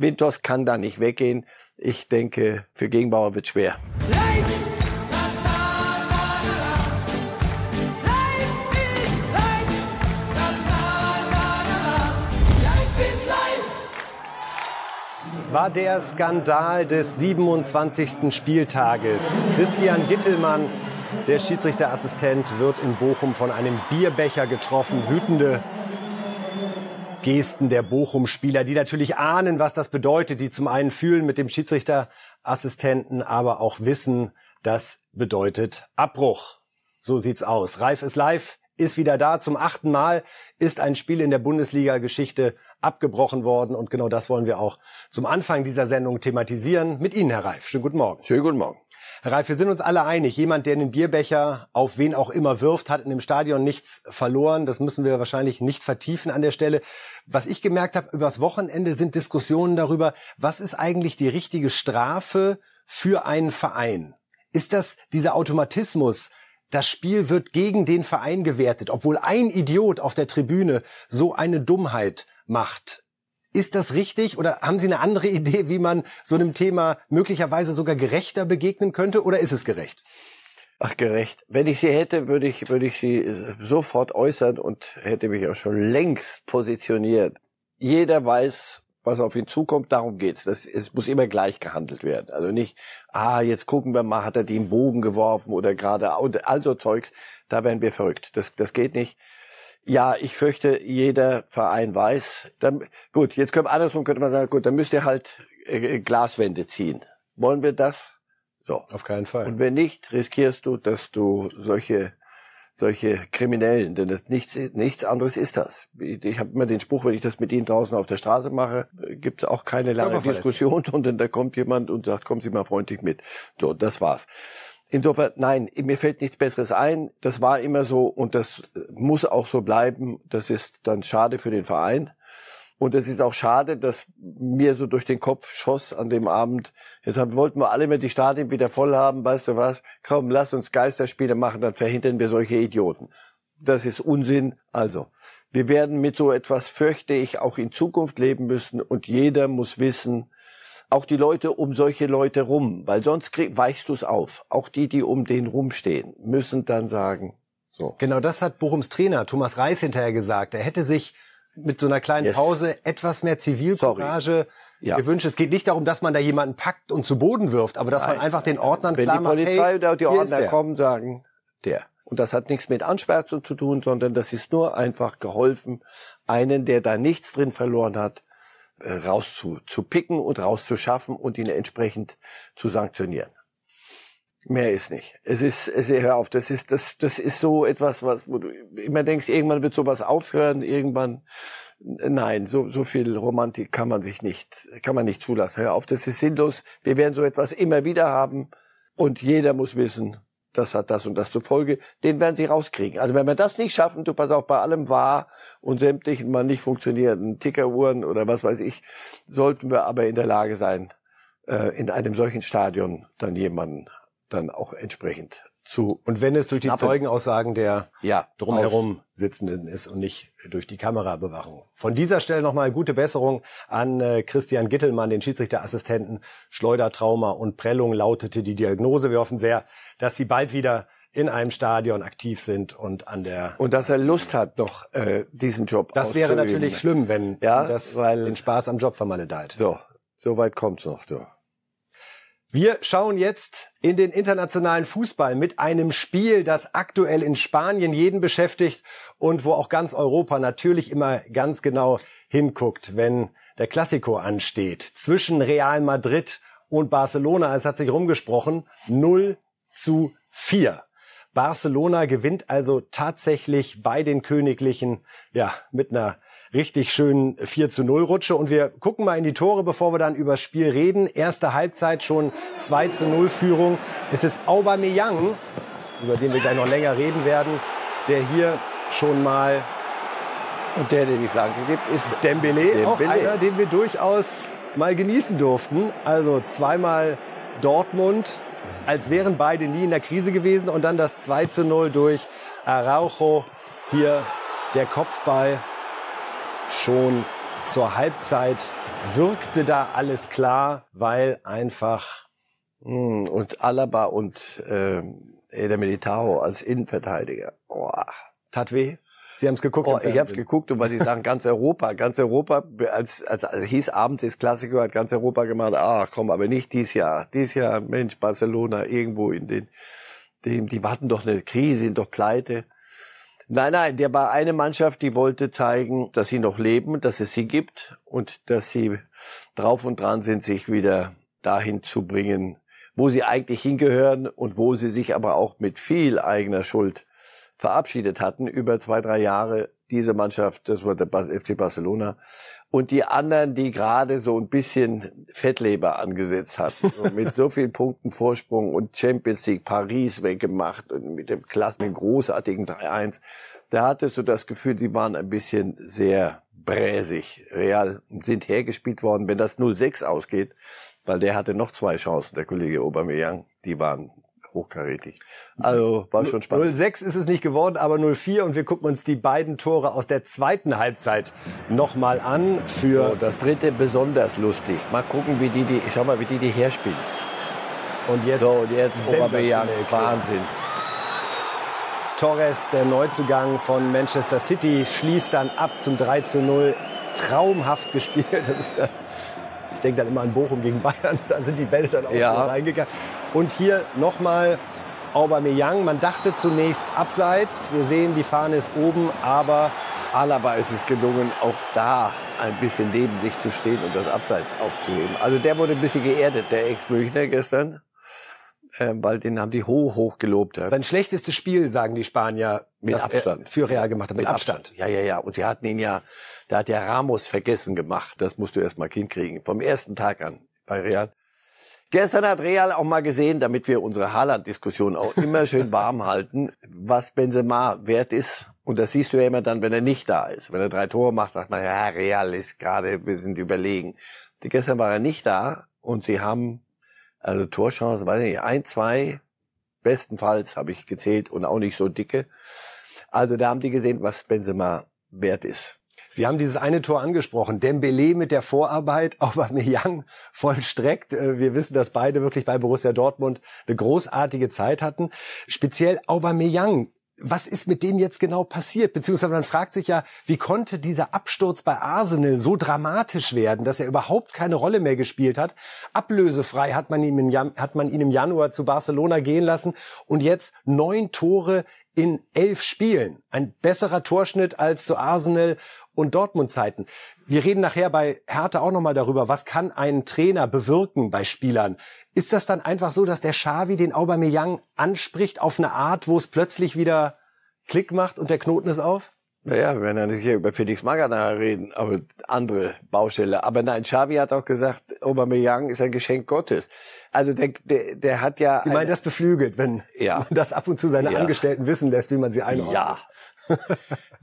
Winters kann da nicht weggehen. Ich denke, für Gegenbauer wird schwer. Es war der Skandal des 27. Spieltages. Christian Gittelmann, der Schiedsrichterassistent, wird in Bochum von einem Bierbecher getroffen. Wütende Gesten der Bochum-Spieler, die natürlich ahnen, was das bedeutet, die zum einen fühlen mit dem Schiedsrichterassistenten, aber auch wissen, das bedeutet Abbruch. So sieht's aus. Reif ist live, ist wieder da. Zum achten Mal ist ein Spiel in der Bundesliga-Geschichte abgebrochen worden. Und genau das wollen wir auch zum Anfang dieser Sendung thematisieren. Mit Ihnen, Herr Reif. Schönen guten Morgen. Schönen guten Morgen. Reif, wir sind uns alle einig. Jemand, der einen Bierbecher auf wen auch immer wirft, hat in dem Stadion nichts verloren. Das müssen wir wahrscheinlich nicht vertiefen an der Stelle. Was ich gemerkt habe, übers Wochenende sind Diskussionen darüber, was ist eigentlich die richtige Strafe für einen Verein? Ist das dieser Automatismus, das Spiel wird gegen den Verein gewertet, obwohl ein Idiot auf der Tribüne so eine Dummheit macht. Ist das richtig oder haben Sie eine andere Idee, wie man so einem Thema möglicherweise sogar gerechter begegnen könnte oder ist es gerecht? Ach, gerecht. Wenn ich sie hätte, würde ich, würde ich sie sofort äußern und hätte mich auch schon längst positioniert. Jeder weiß, was auf ihn zukommt, darum geht's. Das, es muss immer gleich gehandelt werden. Also nicht, ah, jetzt gucken wir mal, hat er den Bogen geworfen oder gerade, also Zeugs, da werden wir verrückt. Das, das geht nicht. Ja, ich fürchte, jeder Verein weiß. Dann, gut, jetzt könnte andersrum könnte man sagen, gut, dann müsst ihr halt äh, Glaswände ziehen. Wollen wir das? So. Auf keinen Fall. Und wenn nicht, riskierst du, dass du solche solche Kriminellen, denn das nichts, nichts anderes ist das. Ich habe immer den Spruch, wenn ich das mit Ihnen draußen auf der Straße mache, gibt es auch keine lange Diskussion, sondern da kommt jemand und sagt, kommen Sie mal freundlich mit. So, das war's. Insofern, nein, mir fällt nichts Besseres ein. Das war immer so und das muss auch so bleiben. Das ist dann schade für den Verein. Und es ist auch schade, dass mir so durch den Kopf schoss an dem Abend. Jetzt wollten wir alle mit die Stadien wieder voll haben. Weißt du was? Komm, lass uns Geisterspiele machen, dann verhindern wir solche Idioten. Das ist Unsinn. Also, wir werden mit so etwas, fürchte ich, auch in Zukunft leben müssen. Und jeder muss wissen, auch die Leute um solche Leute rum, weil sonst krieg, weichst du es auf. Auch die, die um den rumstehen, müssen dann sagen, so. Genau das hat Bochums Trainer Thomas Reis hinterher gesagt. Er hätte sich mit so einer kleinen yes. Pause etwas mehr Zivilcourage ja. gewünscht. Es geht nicht darum, dass man da jemanden packt und zu Boden wirft, aber dass Nein. man einfach den Ordnern Wenn klar macht, Wenn die Polizei hey, oder die Ordner kommen, sagen, der. Und das hat nichts mit Ansperrung zu tun, sondern das ist nur einfach geholfen, einen, der da nichts drin verloren hat, rauszupicken und rauszuschaffen und ihn entsprechend zu sanktionieren. Mehr ist nicht. Es ist, es, hör auf, das ist, das, das ist so etwas, was, wo du immer denkst, irgendwann wird sowas aufhören, irgendwann, nein, so, so viel Romantik kann man sich nicht, kann man nicht zulassen. Hör auf, das ist sinnlos. Wir werden so etwas immer wieder haben und jeder muss wissen, das hat das und das zur Folge, den werden sie rauskriegen. Also wenn wir das nicht schaffen, du pass auf, bei allem war und sämtlichen mal nicht funktionierenden Tickeruhren oder was weiß ich, sollten wir aber in der Lage sein, äh, in einem solchen Stadion dann jemanden dann auch entsprechend zu. Und wenn es durch die Zeugenaussagen der ja, drumherum Sitzenden ist und nicht durch die Kamerabewachung. Von dieser Stelle nochmal gute Besserung an äh, Christian Gittelmann, den Schiedsrichterassistenten. Schleudertrauma und Prellung lautete die Diagnose. Wir hoffen sehr, dass sie bald wieder in einem Stadion aktiv sind und an der und dass er Lust hat noch äh, diesen Job das wäre natürlich schlimm wenn ja, das weil den Spaß am Job vermaledeit so so weit kommt's noch du wir schauen jetzt in den internationalen Fußball mit einem Spiel, das aktuell in Spanien jeden beschäftigt und wo auch ganz Europa natürlich immer ganz genau hinguckt, wenn der Klassiko ansteht. Zwischen Real Madrid und Barcelona, es hat sich rumgesprochen, 0 zu 4. Barcelona gewinnt also tatsächlich bei den Königlichen, ja, mit einer richtig schönen 4 zu 0 Rutsche. Und wir gucken mal in die Tore, bevor wir dann über das Spiel reden. Erste Halbzeit schon 2 zu 0 Führung. Es ist Aubameyang, über den wir gleich noch länger reden werden, der hier schon mal und der, der die Flanke gibt, ist Dembele, Dembele, auch einer, den wir durchaus mal genießen durften. Also zweimal Dortmund, als wären beide nie in der Krise gewesen. Und dann das 2 zu 0 durch Araujo. Hier der Kopfball schon zur Halbzeit wirkte da alles klar, weil einfach hm, und Alaba und äh, der Militao als Innenverteidiger. Oh. Tat weh. Sie haben es geguckt. Oh, ich habe geguckt und weil die sagen ganz Europa, ganz Europa, als, als, als hieß abends ist Klassiker, hat ganz Europa gemacht, ach komm, aber nicht dies Jahr. Dies Jahr, Mensch, Barcelona, irgendwo in den, dem, die warten doch eine Krise, sind doch pleite. Nein, nein, der war eine Mannschaft, die wollte zeigen, dass sie noch leben, dass es sie gibt und dass sie drauf und dran sind, sich wieder dahin zu bringen, wo sie eigentlich hingehören und wo sie sich aber auch mit viel eigener Schuld verabschiedet hatten über zwei, drei Jahre. Diese Mannschaft, das war der FC Barcelona. Und die anderen, die gerade so ein bisschen Fettleber angesetzt hatten, mit so vielen Punkten Vorsprung und Champions League Paris weggemacht und mit dem Klassen, mit dem großartigen 3-1. Da hattest du das Gefühl, die waren ein bisschen sehr bräsig, real, und sind hergespielt worden. Wenn das 0-6 ausgeht, weil der hatte noch zwei Chancen, der Kollege Aubameyang, die waren hochkarätig. Also war schon spannend. 06 ist es nicht geworden, aber 04 und wir gucken uns die beiden Tore aus der zweiten Halbzeit nochmal an. Für so, das dritte besonders lustig. Mal gucken, wie die die, schau mal, wie die die herspielen. Und jetzt, so, und jetzt Aubameyang, Wahnsinn. Torres, der Neuzugang von Manchester City, schließt dann ab zum 3 zu 0. Traumhaft gespielt. Das ist der ich denke dann immer an Bochum gegen Bayern, da sind die Bälle dann auch ja. reingegangen. Und hier nochmal Aubameyang. Man dachte zunächst abseits. Wir sehen, die Fahne ist oben, aber Alaba ist es gelungen, auch da ein bisschen neben sich zu stehen und das Abseits aufzuheben. Also der wurde ein bisschen geerdet, der Ex-Münchner gestern, äh, weil den haben die hoch, hoch gelobt. Ja. Sein schlechtestes Spiel, sagen die Spanier, mit Abstand. für Real gemacht hat, mit, mit Abstand. Abstand. Ja, ja, ja. Und die hatten ihn ja, da hat der Ramos vergessen gemacht. Das musst du erst mal hinkriegen. Vom ersten Tag an bei Real. Gestern hat Real auch mal gesehen, damit wir unsere Haaland-Diskussion auch immer schön warm halten, was Benzema wert ist. Und das siehst du ja immer dann, wenn er nicht da ist. Wenn er drei Tore macht, sagt man, ja, Real ist gerade, wir sind überlegen. Gestern war er nicht da und sie haben, also Torchancen, weiß ich nicht, ein, zwei, bestenfalls habe ich gezählt und auch nicht so dicke. Also da haben die gesehen, was Benzema wert ist. Sie haben dieses eine Tor angesprochen. Dembele mit der Vorarbeit, Aubameyang vollstreckt. Äh, wir wissen, dass beide wirklich bei Borussia Dortmund eine großartige Zeit hatten. Speziell Aubameyang was ist mit dem jetzt genau passiert? Beziehungsweise man fragt sich ja, wie konnte dieser Absturz bei Arsenal so dramatisch werden, dass er überhaupt keine Rolle mehr gespielt hat? Ablösefrei hat man ihn im, hat man ihn im Januar zu Barcelona gehen lassen und jetzt neun Tore in elf Spielen. Ein besserer Torschnitt als zu Arsenal und Dortmund-Zeiten. Wir reden nachher bei Hertha auch nochmal darüber, was kann ein Trainer bewirken bei Spielern. Ist das dann einfach so, dass der Xavi den Aubameyang anspricht auf eine Art, wo es plötzlich wieder Klick macht und der Knoten ist auf? Naja, wir werden ja nicht hier über Felix Magath reden, aber andere Baustelle. Aber nein, Xavi hat auch gesagt, Aubameyang ist ein Geschenk Gottes. Also der, der, der hat ja... Sie meinen, das beflügelt, wenn ja. man das ab und zu seine ja. Angestellten wissen lässt, wie man sie einordnet. Ja.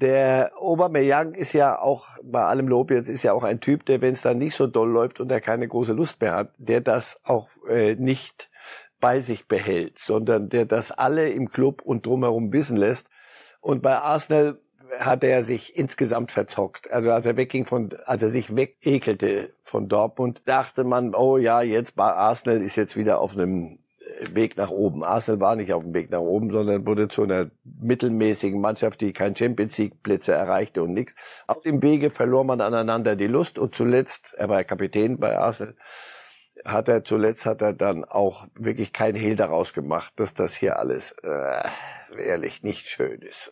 der Aubameyang ist ja auch, bei allem Lob jetzt, ist ja auch ein Typ, der, wenn es dann nicht so doll läuft und er keine große Lust mehr hat, der das auch äh, nicht bei sich behält, sondern der das alle im Club und drumherum wissen lässt. Und bei Arsenal hat er sich insgesamt verzockt. Also als er wegging von, als er sich wegekelte von Dortmund, dachte man, oh ja, jetzt bei Arsenal ist jetzt wieder auf einem Weg nach oben. Arsenal war nicht auf dem Weg nach oben, sondern wurde zu einer mittelmäßigen Mannschaft, die kein Champions League Plätze erreichte und nichts. Auf dem Wege verlor man aneinander die Lust und zuletzt, er war Kapitän bei Arsenal, hat er zuletzt hat er dann auch wirklich kein Hehl daraus gemacht, dass das hier alles äh, ehrlich nicht schön ist.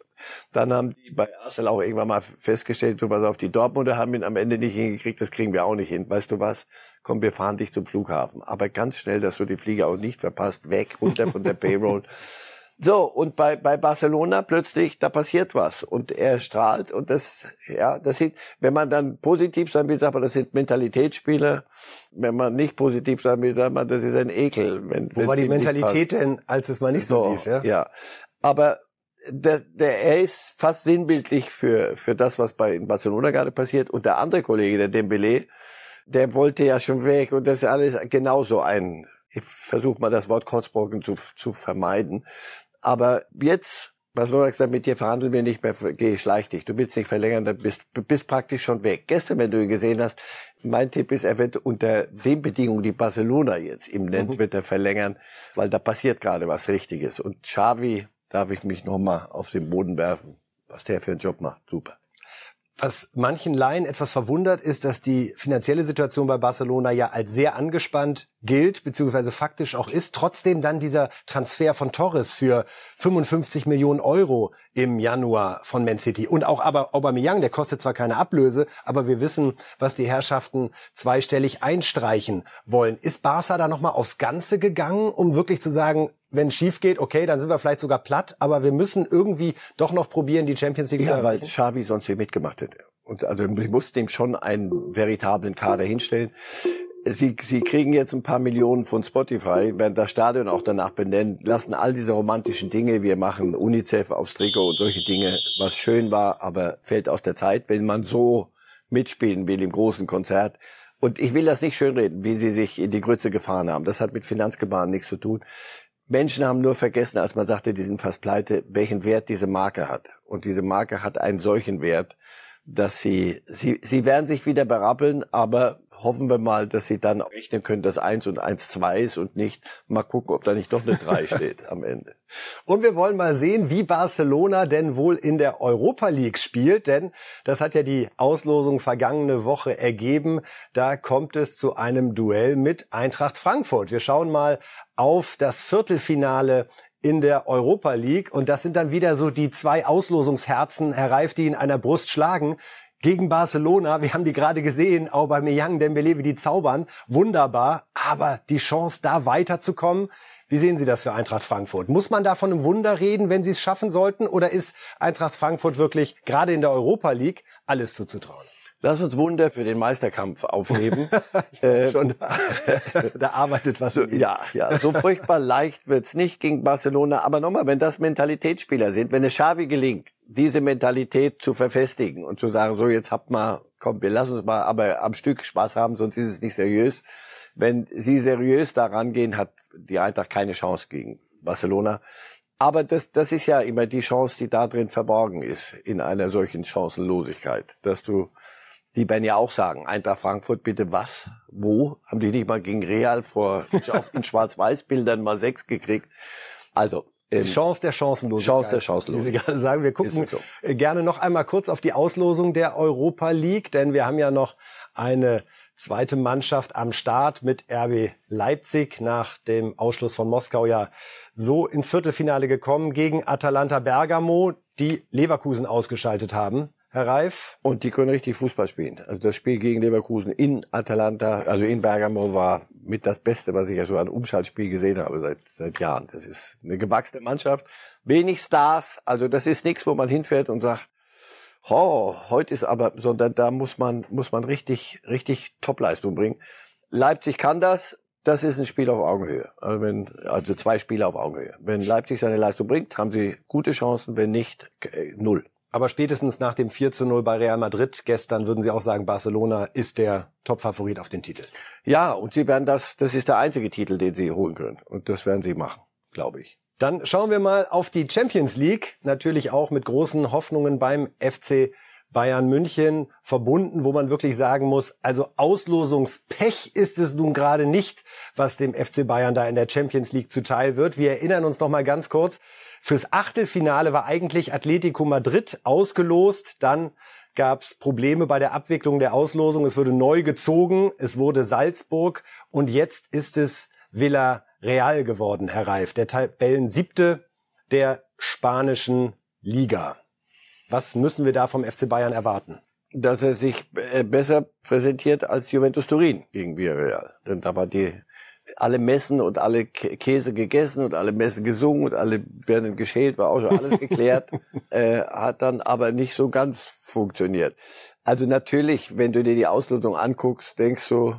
Dann haben die bei Arsenal auch irgendwann mal festgestellt, du pass auf, die Dortmunder haben ihn am Ende nicht hingekriegt, das kriegen wir auch nicht hin. Weißt du was? Komm, wir fahren dich zum Flughafen. Aber ganz schnell, dass du die Flieger auch nicht verpasst, weg, runter von der Payroll. So, und bei, bei Barcelona plötzlich, da passiert was und er strahlt und das, ja, das sind, wenn man dann positiv sein will, sagt man, das sind Mentalitätsspieler. Wenn man nicht positiv sein will, sagt man, das ist ein Ekel. Wenn, Wo war die Mentalität denn, als es mal nicht so, so lief, ja? Ja. Aber der, der, er ist fast sinnbildlich für, für das, was bei in Barcelona gerade passiert. Und der andere Kollege, der Dembele, der wollte ja schon weg und das ist alles genauso ein, ich versuche mal das Wort Kotzbrocken zu, zu vermeiden. Aber jetzt Barcelona hat gesagt, mit dir verhandeln wir nicht mehr, geh, schleich dich, du willst nicht verlängern, dann bist, bist praktisch schon weg. Gestern, wenn du ihn gesehen hast, mein Tipp ist, er wird unter den Bedingungen, die Barcelona jetzt ihm nennt, mhm. wird er verlängern, weil da passiert gerade was Richtiges. Und Xavi darf ich mich nochmal auf den Boden werfen, was der für einen Job macht. Super. Was manchen Laien etwas verwundert, ist, dass die finanzielle Situation bei Barcelona ja als sehr angespannt gilt, beziehungsweise faktisch auch ist. Trotzdem dann dieser Transfer von Torres für 55 Millionen Euro im Januar von Man City. Und auch aber Aubameyang, der kostet zwar keine Ablöse, aber wir wissen, was die Herrschaften zweistellig einstreichen wollen. Ist Barca da nochmal aufs Ganze gegangen, um wirklich zu sagen, wenn es schief geht, okay, dann sind wir vielleicht sogar platt, aber wir müssen irgendwie doch noch probieren, die Champions League ja, zu erreichen. weil Xavi sonst hier mitgemacht hätte. Und also ich muss dem schon einen veritablen Kader hinstellen. Sie, Sie kriegen jetzt ein paar Millionen von Spotify, werden das Stadion auch danach benennen, lassen all diese romantischen Dinge, wir machen UNICEF aufs Trikot und solche Dinge, was schön war, aber fällt aus der Zeit, wenn man so mitspielen will im großen Konzert. Und ich will das nicht schönreden, wie Sie sich in die Grütze gefahren haben. Das hat mit Finanzgebaren nichts zu tun. Menschen haben nur vergessen, als man sagte, die sind fast pleite, welchen Wert diese Marke hat. Und diese Marke hat einen solchen Wert, dass sie, sie, sie werden sich wieder berappeln, aber hoffen wir mal, dass sie dann rechnen können, dass eins und eins zwei ist und nicht mal gucken, ob da nicht doch eine drei steht am Ende. Und wir wollen mal sehen, wie Barcelona denn wohl in der Europa League spielt, denn das hat ja die Auslosung vergangene Woche ergeben. Da kommt es zu einem Duell mit Eintracht Frankfurt. Wir schauen mal auf das Viertelfinale in der Europa League. Und das sind dann wieder so die zwei Auslosungsherzen, Herr Reif, die in einer Brust schlagen gegen Barcelona. Wir haben die gerade gesehen, Aubameyang, Dembele, wie die zaubern. Wunderbar. Aber die Chance, da weiterzukommen, wie sehen Sie das für Eintracht Frankfurt? Muss man da von einem Wunder reden, wenn Sie es schaffen sollten? Oder ist Eintracht Frankfurt wirklich gerade in der Europa League alles zuzutrauen? Lass uns Wunder für den Meisterkampf aufheben. äh, Schon da, arbeitet was. So, ja, ja, so furchtbar leicht wird's nicht gegen Barcelona. Aber nochmal, wenn das Mentalitätsspieler sind, wenn es Xavi gelingt, diese Mentalität zu verfestigen und zu sagen, so jetzt habt mal, komm, wir lassen uns mal aber am Stück Spaß haben, sonst ist es nicht seriös. Wenn sie seriös daran gehen, hat die Eintracht keine Chance gegen Barcelona. Aber das, das ist ja immer die Chance, die da drin verborgen ist, in einer solchen Chancenlosigkeit, dass du die werden ja auch sagen, Eintracht Frankfurt, bitte was? Wo? Haben die nicht mal gegen Real vor in Schwarz-Weiß-Bildern mal sechs gekriegt? Also, ähm, Chance der Chancenlosigkeit. Chance der Chancenlosigkeit. Wie Sie gerade sagen, wir gucken so. gerne noch einmal kurz auf die Auslosung der Europa League, denn wir haben ja noch eine zweite Mannschaft am Start mit RB Leipzig nach dem Ausschluss von Moskau ja so ins Viertelfinale gekommen gegen Atalanta Bergamo, die Leverkusen ausgeschaltet haben. Herr Reif. Und die können richtig Fußball spielen. Also das Spiel gegen Leverkusen in Atalanta, also in Bergamo, war mit das Beste, was ich ja so an Umschaltspiel gesehen habe seit, seit Jahren. Das ist eine gewachsene Mannschaft. Wenig Stars. Also das ist nichts, wo man hinfährt und sagt, oh, heute ist aber, sondern da muss man, muss man richtig, richtig Topleistung bringen. Leipzig kann das. Das ist ein Spiel auf Augenhöhe. Also, wenn, also zwei Spiele auf Augenhöhe. Wenn Leipzig seine Leistung bringt, haben sie gute Chancen. Wenn nicht, äh, null. Aber spätestens nach dem 4 zu 0 bei Real Madrid gestern würden Sie auch sagen, Barcelona ist der Top-Favorit auf den Titel. Ja, und Sie werden das, das ist der einzige Titel, den Sie holen können. Und das werden Sie machen, glaube ich. Dann schauen wir mal auf die Champions League. Natürlich auch mit großen Hoffnungen beim FC Bayern München verbunden, wo man wirklich sagen muss, also Auslosungspech ist es nun gerade nicht, was dem FC Bayern da in der Champions League zuteil wird. Wir erinnern uns noch mal ganz kurz, Fürs Achtelfinale war eigentlich Atletico Madrid ausgelost. Dann gab es Probleme bei der Abwicklung der Auslosung. Es wurde neu gezogen. Es wurde Salzburg. Und jetzt ist es Villa Real geworden, Herr Reif. Der Tabellen siebte der spanischen Liga. Was müssen wir da vom FC Bayern erwarten? Dass er sich äh, besser präsentiert als Juventus Turin gegen Villarreal. Denn da war die alle Messen und alle Käse gegessen und alle Messen gesungen und alle Birnen geschält, war auch schon alles geklärt, äh, hat dann aber nicht so ganz funktioniert. Also natürlich, wenn du dir die Auslosung anguckst, denkst du,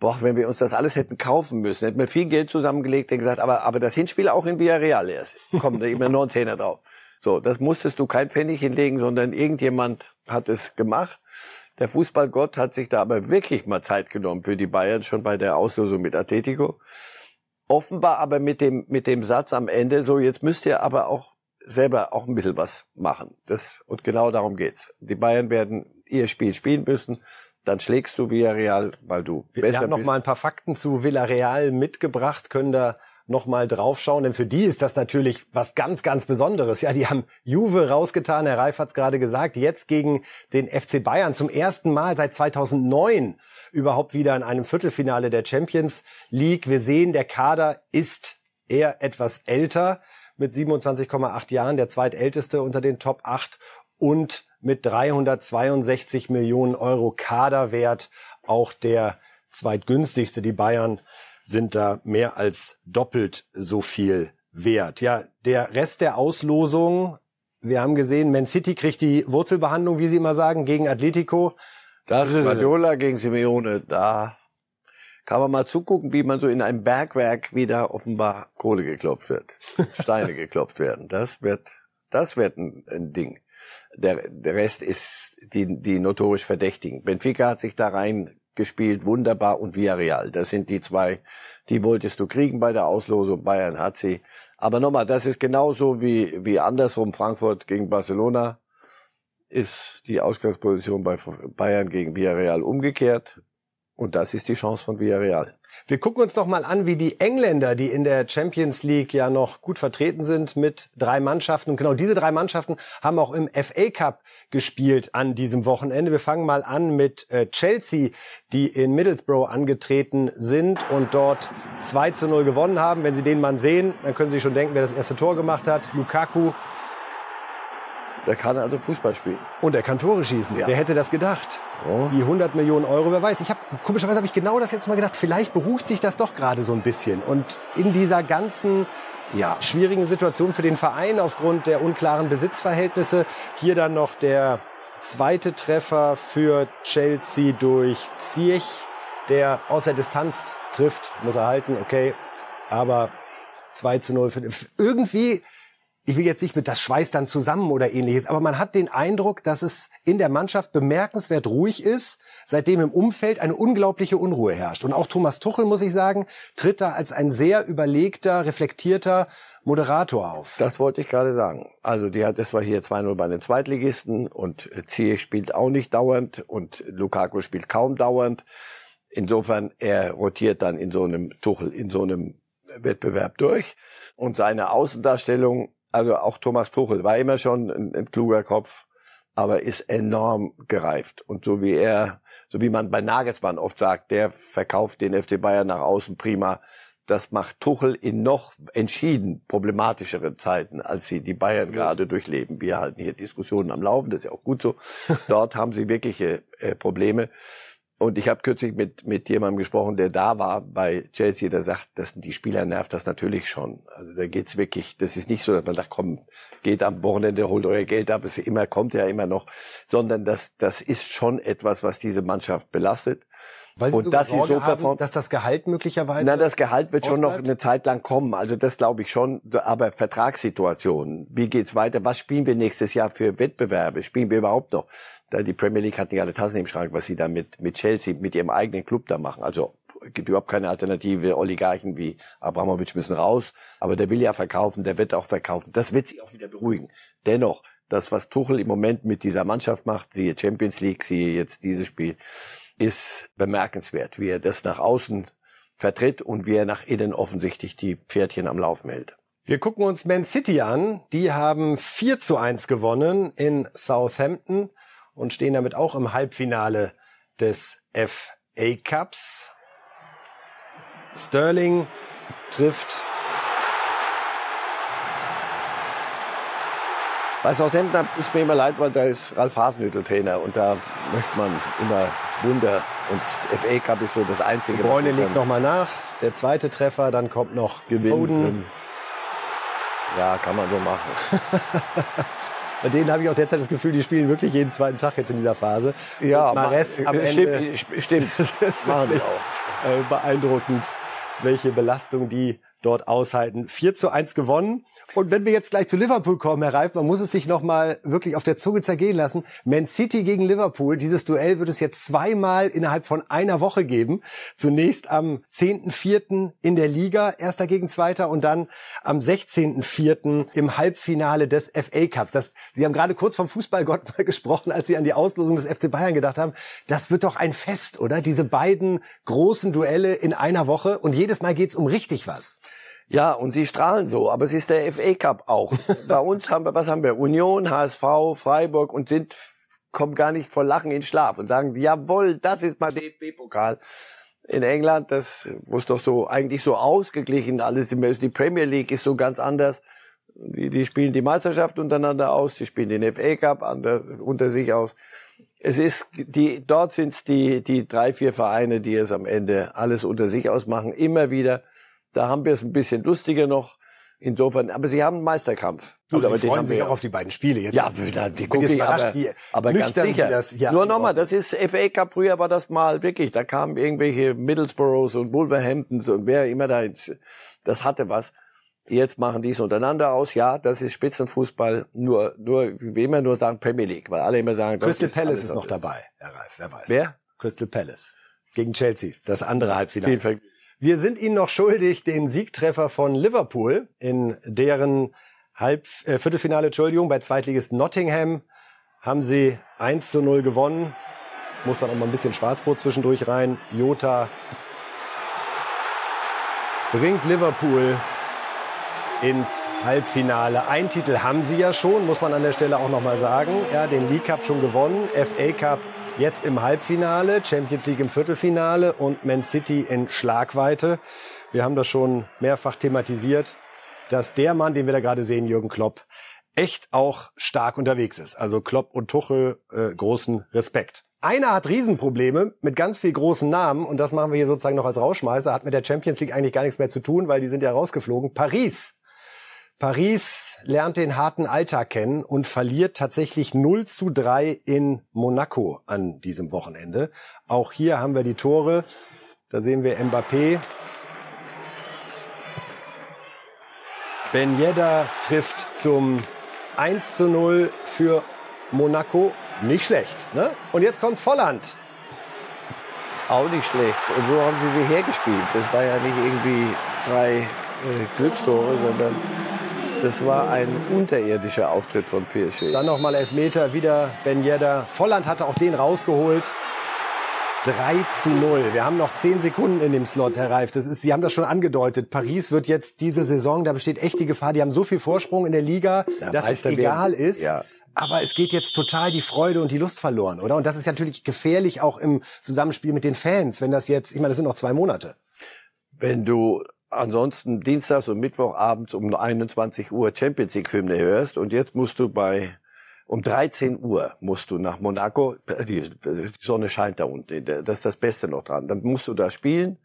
boah, wenn wir uns das alles hätten kaufen müssen, hätten wir viel Geld zusammengelegt und gesagt, aber, aber das Hinspiel auch in Villarreal erst. Kommt da immer noch ein Zehner drauf. So, das musstest du kein Pfennig hinlegen, sondern irgendjemand hat es gemacht. Der Fußballgott hat sich da aber wirklich mal Zeit genommen für die Bayern schon bei der Auslosung mit Atletico. Offenbar aber mit dem, mit dem Satz am Ende, so jetzt müsst ihr aber auch selber auch ein bisschen was machen. Das, und genau darum geht's. Die Bayern werden ihr Spiel spielen müssen. Dann schlägst du Villarreal, weil du Wir besser haben noch bist. mal ein paar Fakten zu Villarreal mitgebracht. Können da noch mal draufschauen, denn für die ist das natürlich was ganz, ganz Besonderes. Ja, die haben Juve rausgetan, Herr Reif hat es gerade gesagt, jetzt gegen den FC Bayern zum ersten Mal seit 2009 überhaupt wieder in einem Viertelfinale der Champions League. Wir sehen, der Kader ist eher etwas älter mit 27,8 Jahren, der zweitälteste unter den Top 8 und mit 362 Millionen Euro Kaderwert auch der zweitgünstigste. Die Bayern sind da mehr als doppelt so viel wert. Ja, der Rest der Auslosung, wir haben gesehen, Man City kriegt die Wurzelbehandlung, wie Sie immer sagen, gegen Atletico. Das ist Guardiola gegen Simeone, da kann man mal zugucken, wie man so in einem Bergwerk wieder offenbar Kohle geklopft wird, Steine geklopft werden. Das wird, das wird ein, ein Ding. Der, der Rest ist die, die notorisch Verdächtigen. Benfica hat sich da rein gespielt, wunderbar und Villarreal. Das sind die zwei, die wolltest du kriegen bei der Auslosung. Bayern hat sie. Aber nochmal, das ist genauso wie, wie andersrum Frankfurt gegen Barcelona ist die Ausgangsposition bei Bayern gegen Villarreal umgekehrt. Und das ist die Chance von Villarreal. Wir gucken uns doch mal an, wie die Engländer, die in der Champions League ja noch gut vertreten sind mit drei Mannschaften. Und genau diese drei Mannschaften haben auch im FA Cup gespielt an diesem Wochenende. Wir fangen mal an mit äh, Chelsea, die in Middlesbrough angetreten sind und dort 2 zu 0 gewonnen haben. Wenn Sie den Mann sehen, dann können Sie schon denken, wer das erste Tor gemacht hat. Lukaku der kann also Fußball spielen. Und er kann Tore schießen. Ja. Wer hätte das gedacht? Oh. Die 100 Millionen Euro, wer weiß. Ich habe komischerweise habe ich genau das jetzt mal gedacht. Vielleicht beruht sich das doch gerade so ein bisschen. Und in dieser ganzen ja, schwierigen Situation für den Verein aufgrund der unklaren Besitzverhältnisse hier dann noch der zweite Treffer für Chelsea durch Ziyech, der außer Distanz trifft, muss er halten, okay. Aber 2 zu 0 für irgendwie ich will jetzt nicht mit das Schweiß dann zusammen oder ähnliches, aber man hat den Eindruck, dass es in der Mannschaft bemerkenswert ruhig ist, seitdem im Umfeld eine unglaubliche Unruhe herrscht. Und auch Thomas Tuchel, muss ich sagen, tritt da als ein sehr überlegter, reflektierter Moderator auf. Das wollte ich gerade sagen. Also die hat, das war hier 2-0 bei einem Zweitligisten und Ziyech spielt auch nicht dauernd und Lukaku spielt kaum dauernd. Insofern, er rotiert dann in so einem Tuchel, in so einem Wettbewerb durch. Und seine Außendarstellung also auch Thomas Tuchel war immer schon ein, ein kluger Kopf, aber ist enorm gereift. Und so wie er, so wie man bei Nagelsmann oft sagt, der verkauft den FC Bayern nach außen prima. Das macht Tuchel in noch entschieden problematischeren Zeiten, als sie die Bayern gerade durchleben. Wir halten hier Diskussionen am Laufen, das ist ja auch gut so. Dort haben sie wirkliche äh, Probleme. Und ich habe kürzlich mit, mit jemandem gesprochen, der da war bei Chelsea, der sagt, das, die Spieler nervt das natürlich schon. Also da geht's wirklich, das ist nicht so, dass man sagt, komm, geht am Wochenende, holt euer Geld ab, es immer, kommt ja immer noch, sondern das, das ist schon etwas, was diese Mannschaft belastet. Weil Sie und dass sie so performt, dass das Gehalt möglicherweise. Na, das Gehalt wird schon noch eine Zeit lang kommen. Also das glaube ich schon. Aber Vertragssituationen, wie geht's weiter? Was spielen wir nächstes Jahr für Wettbewerbe? Spielen wir überhaupt noch? Da die Premier League hat nicht alle Tassen im Schrank, was sie da mit, mit Chelsea, mit ihrem eigenen Club da machen. Also gibt überhaupt keine Alternative. Oligarchen wie Abramovic müssen raus. Aber der will ja verkaufen, der wird auch verkaufen. Das wird sich auch wieder beruhigen. Dennoch, das, was Tuchel im Moment mit dieser Mannschaft macht, siehe Champions League, siehe jetzt dieses Spiel, ist bemerkenswert, wie er das nach außen vertritt und wie er nach innen offensichtlich die Pferdchen am Laufen hält. Wir gucken uns Man City an. Die haben 4 zu 1 gewonnen in Southampton und stehen damit auch im Halbfinale des FA Cups. Sterling trifft Bei Southampton tut mir immer leid, weil da ist Ralf Hasenhüttl Trainer und da möchte man immer Wunder. Und FA Cup ist so das Einzige. Bräune legt nochmal nach. Der zweite Treffer, dann kommt noch Gewinn. Foden. Ja, kann man so machen. Bei denen habe ich auch derzeit das Gefühl, die spielen wirklich jeden zweiten Tag jetzt in dieser Phase. Ja, und Mares am stimmt, Ende. Stimmt, das machen die auch. Äh, beeindruckend, welche Belastung die dort aushalten. 4 zu 1 gewonnen. Und wenn wir jetzt gleich zu Liverpool kommen, Herr Reif, man muss es sich nochmal wirklich auf der Zunge zergehen lassen. Man City gegen Liverpool, dieses Duell wird es jetzt zweimal innerhalb von einer Woche geben. Zunächst am 10.4. in der Liga, erster gegen zweiter, und dann am 16.4. im Halbfinale des FA Cups. Das, Sie haben gerade kurz vom Fußballgott mal gesprochen, als Sie an die Auslosung des FC Bayern gedacht haben. Das wird doch ein Fest, oder? Diese beiden großen Duelle in einer Woche. Und jedes Mal geht's um richtig was. Ja, und sie strahlen so, aber es ist der FA Cup auch. Bei uns haben wir, was haben wir? Union, HSV, Freiburg und sind, kommen gar nicht vor Lachen in Schlaf und sagen, jawohl, das ist mal DFB-Pokal. In England, das muss doch so, eigentlich so ausgeglichen alles. Die Premier League ist so ganz anders. Die, die spielen die Meisterschaft untereinander aus, die spielen den FA Cup unter, unter sich aus. Es ist die, dort sind es die, die drei, vier Vereine, die es am Ende alles unter sich ausmachen, immer wieder. Da haben wir es ein bisschen lustiger noch. Insofern, aber sie haben einen Meisterkampf. Gut, aber sie freuen sich auch auf die beiden Spiele jetzt. Ja, die gucke ich, aber, wie aber ganz sicher. Das Nur nochmal, das ist FA Cup. Früher war das mal wirklich, da kamen irgendwelche Middlesbroughs und Wolverhamptons und wer immer da, das hatte was. Jetzt machen die es untereinander aus. Ja, das ist Spitzenfußball. Nur, nur, wie immer nur sagen Premier League, weil alle immer sagen, Crystal Palace ist noch dabei, Herr Reif, wer weiß. Wer? Crystal Palace. Gegen Chelsea. Das andere Halbfinale. Viel wir sind Ihnen noch schuldig den Siegtreffer von Liverpool in deren Halb äh, Viertelfinale, Entschuldigung, bei Zweitligist Nottingham haben sie 1 zu 0 gewonnen. Muss dann auch mal ein bisschen Schwarzbrot zwischendurch rein. Jota bringt Liverpool ins Halbfinale. Ein Titel haben sie ja schon, muss man an der Stelle auch noch mal sagen. Ja, den League Cup schon gewonnen, FA Cup Jetzt im Halbfinale, Champions League im Viertelfinale und Man City in Schlagweite. Wir haben das schon mehrfach thematisiert, dass der Mann, den wir da gerade sehen, Jürgen Klopp, echt auch stark unterwegs ist. Also Klopp und Tuchel, äh, großen Respekt. Einer hat Riesenprobleme mit ganz viel großen Namen und das machen wir hier sozusagen noch als Rauschmeißer, hat mit der Champions League eigentlich gar nichts mehr zu tun, weil die sind ja rausgeflogen. Paris Paris lernt den harten Alltag kennen und verliert tatsächlich 0 zu 3 in Monaco an diesem Wochenende. Auch hier haben wir die Tore. Da sehen wir Mbappé. Ben Yedda trifft zum 1 zu 0 für Monaco. Nicht schlecht. Ne? Und jetzt kommt Volland. Auch nicht schlecht. Und so haben sie sich hergespielt. Das war ja nicht irgendwie drei äh, Glückstore, sondern das war ein unterirdischer Auftritt von PSG. Dann nochmal Elfmeter, wieder Ben Yedder. Volland hatte auch den rausgeholt. 3 zu 0. Wir haben noch 10 Sekunden in dem Slot, Herr Reif. Das ist, Sie haben das schon angedeutet. Paris wird jetzt diese Saison, da besteht echt die Gefahr, die haben so viel Vorsprung in der Liga, ja, dass es egal werden. ist. Ja. Aber es geht jetzt total die Freude und die Lust verloren, oder? Und das ist natürlich gefährlich auch im Zusammenspiel mit den Fans, wenn das jetzt, ich meine, das sind noch zwei Monate. Wenn du ansonsten dienstags und mittwochabends um 21 Uhr Champions League Hymne hörst und jetzt musst du bei um 13 Uhr musst du nach Monaco, die, Sonne scheint da unten, das ist das Beste noch dran. Dann musst du da spielen